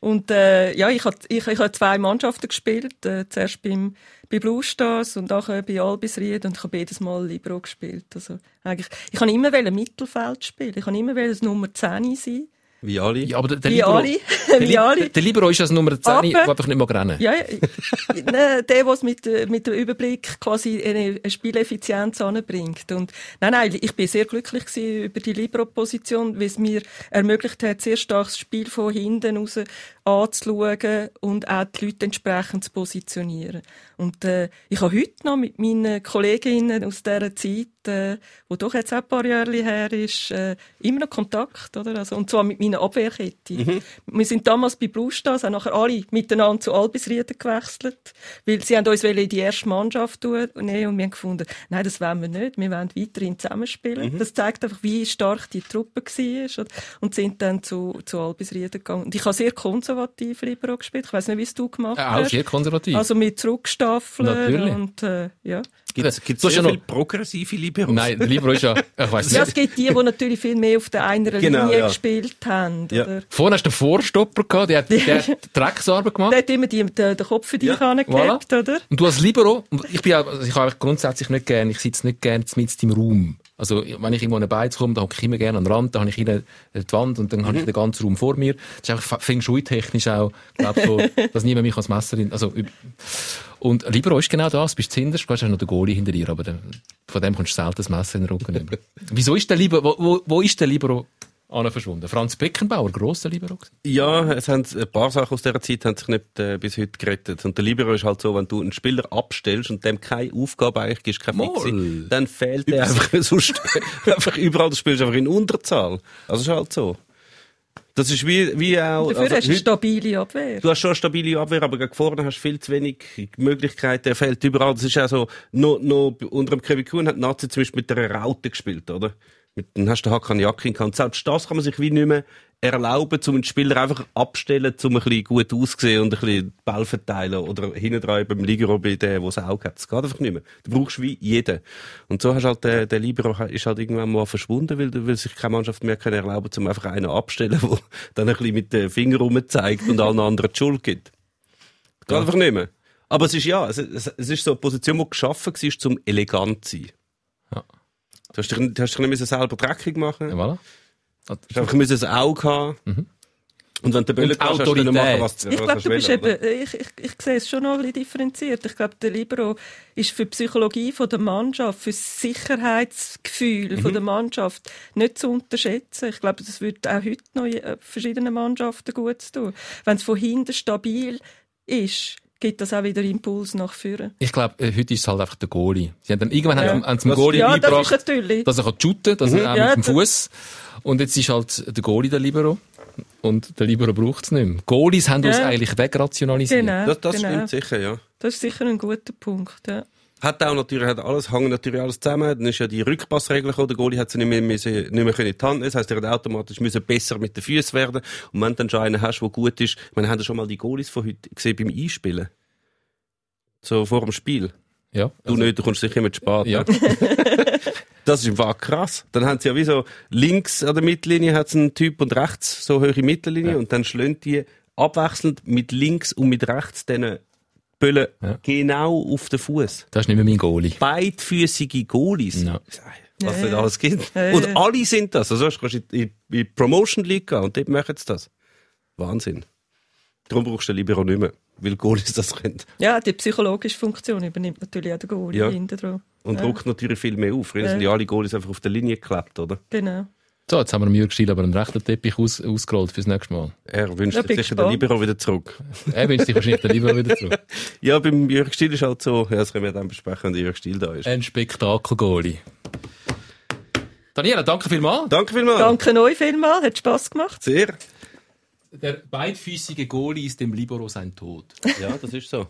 Und äh, ja, ich habe ich, ich hab zwei Mannschaften gespielt. Äh, zuerst beim, bei Blue Stars und nachher bei Albisried und ich habe jedes Mal Libero gespielt. Also, eigentlich, ich kann immer Mittelfeld spielen. Ich kann immer das Nummer 10 sein. Wie alle. Ja, aber der, der Wie Libero, alle. der, Wie alle. der Libero ist als Nummer 10, Aber- der einfach nicht mehr rennen. Ja, ja. Der, der es mit, mit dem Überblick quasi eine, Spieleffizienz anbringt. Und, nein, nein, ich bin sehr glücklich über die Libero-Position, weil es mir ermöglicht hat, sehr stark das Spiel von hinten raus anzuschauen und auch die Leute entsprechend zu positionieren. Und äh, ich habe heute noch mit meinen Kolleginnen aus dieser Zeit, äh, wo doch jetzt auch ein paar Jahre her ist, äh, immer noch Kontakt, oder? Also, und zwar mit meiner Abwehrkette. Wir sind damals bei Blue Stars auch nachher alle miteinander zu Albisrieden gewechselt, weil sie haben uns in die erste Mannschaft tun- nehmen und wir haben gefunden, nein, das wollen wir nicht, wir wollen weiterhin zusammenspielen. Das zeigt einfach, wie stark die Truppe war und sind dann zu, zu Albisrieden gegangen. Und ich habe sehr konservativ Libero gespielt, ich weiß nicht, wie es du gemacht Äh, auch hast. sehr konservativ. Also mit Zurückstaffeln Natürlich. und äh, ja. Gibt es hast sehr ja noch- viele progressive Liberos? Nein, der Libero ist ja, ich weiss (laughs) Ja, nicht. es gibt die, die natürlich viel mehr auf der einer Genau, Linie ja. gespielt haben. Ja. Oder? Vorhin hast du den Vorstopper gehabt, der hat, (laughs) der hat Drecksarbeit gemacht. Der hat immer die, den, den Kopf für dich Ja, angehabt, oder? Und du als Libero, ich bin ja, also ich habe grundsätzlich nicht gern, ich sitze nicht gern mit im Raum. Also, wenn ich irgendwo an eine Beiz komme, dann hocke ich immer gerne an den Rand, da habe ich die Wand und dann habe ich den ganzen Raum vor mir. Das ist einfach Feng Shui-technisch auch, glaube so, (laughs) dass niemand mich als Messerin, also, üb- und Libero ist genau das, bist du hinterst, du hast noch den Goalie hinter dir, aber der, von dem kommst du selten das Messer in den Rücken über. (laughs) Wieso ist der Libero, wo, wo, wo ist der Libero an verschwunden? Franz Beckenbauer, grosser Libero. Ja, es haben ein paar Sachen aus dieser Zeit haben sich nicht äh, bis heute gerettet. Und der Libero ist halt so, wenn du einen Spieler abstellst und dem keine Aufgabe eigentlich gibst, keine Fixe, dann fehlt der einfach, (laughs) sonst einfach überall, du spielst einfach in Unterzahl. Also ist halt so. Das ist wie, wie auch, Dafür also hast du eine stabile Abwehr. Du hast schon eine stabile Abwehr, aber gegen vorne hast du viel zu wenig Möglichkeiten. Er fehlt überall. Das ist auch so, noch, noch unter dem Kevin Kuhn hat Nazi zum Beispiel mit einer Raute gespielt, oder? Dann hast du Hakan Yakin gehabt. Selbst das kann man sich wie nicht mehr erlauben, um einen Spieler einfach abstellen, um ein bisschen gut auszusehen und ein bisschen Ball verteilen oder hinten dran beim Ligero bei dem, der das Auge hat. Das geht einfach nicht mehr. Du brauchst wie jeden. Und so hast halt der, der Libero ist halt irgendwann mal verschwunden, weil, weil sich keine Mannschaft mehr kann erlauben kann, um einfach einen abstellen, (laughs) der dann ein bisschen mit den Fingern rumzeigt und allen anderen die Schuld gibt. Geht einfach nicht mehr. Aber es ist ja, es, es, es ist so eine Position, die geschaffen war, zum elegant zu sein. Du hast dich, du hast dich nicht müssen selber dreckig machen. Ja, Du voilà. hast einfach müssen ein Auge haben. Und wenn du Bälle Und hast, hast du können Autorität. machen, was, Ich was glaube, hast du bist eben, ich, ich, ich sehe es schon noch ein bisschen differenziert. Ich glaube, der Libero ist für die Psychologie von der Mannschaft, für das Sicherheitsgefühl von der Mannschaft nicht zu unterschätzen. Ich glaube, das würde auch heute noch äh, verschiedenen Mannschaften gut tun. Wenn es von hinten stabil ist, gibt das auch wieder Impuls nach vorne. Ich glaube, äh, heute ist es halt einfach der Goalie. Sie haben dann, irgendwann Ja. haben Das- Goalie Ja, das ist beigebracht, natürlich. dass er kann shooten dass er auch Ja, mit dem Fuß. Und jetzt ist halt der Goalie der Libero. Und der Libero braucht es nicht mehr. Goalies haben uns Ja. eigentlich wegrationalisiert. Genau, Das, das genau. stimmt sicher, ja. Das ist sicher ein guter Punkt. Ja. Hat auch natürlich, hat alles, hängt natürlich alles zusammen. Dann ist ja die Rückpassregel gekommen. Der Goalie hat sie nicht mehr, müssen, nicht mehr können in die Hand nehmen. Das heisst, er hat automatisch müssen besser mit den Füßen werden. Und wenn du dann schon einen hast, der gut ist, ich meine, haben schon mal die Goalies von heute gesehen beim Einspielen? So vor dem Spiel. Ja. Du nicht, du kommst sicher mit spät. Ja. (laughs) Das ist einfach krass. Dann haben sie ja wie so links an der Mittellinie hat einen Typ und rechts so hohe Mittellinie Ja. und dann schlönt die abwechselnd mit links und mit rechts diesen Böllen Ja. genau auf den Fuß. Das ist nicht mehr mein Goalie. Beidfüßige Goalies. Ja. Was Ja, es alles gibt. Ja, und ja. alle sind das. Also sonst kannst du in in die Promotion League gehen und dort machen sie das. Wahnsinn. Darum brauchst du den Libero nicht mehr, weil Goalies das können. ja, die psychologische Funktion übernimmt natürlich auch der Goalie Ja. hinten dran. Und Ja. druckt natürlich viel mehr auf. Früher Ja. sind ja alle Goalies einfach auf der Linie geklebt, oder? Genau. So, jetzt haben wir dem Jürg Stiel aber einen rechten Teppich aus, ausgerollt fürs nächste Mal. Er wünscht Ja, sich sicher den. Libero wieder zurück. Er wünscht sich wahrscheinlich den Libero wieder zurück. (laughs) Ja, beim Jürg Stiel ist halt so, ja, das können wir dann besprechen, wenn der Jürg Stiel da ist. Ein Spektakel-Goalie. Daniela, danke vielmals. Danke vielmals. Danke euch vielmals, hat Spass gemacht. Sehr. Der beidfüßige Goalie ist dem Libero sein Tod. Ja, das ist so.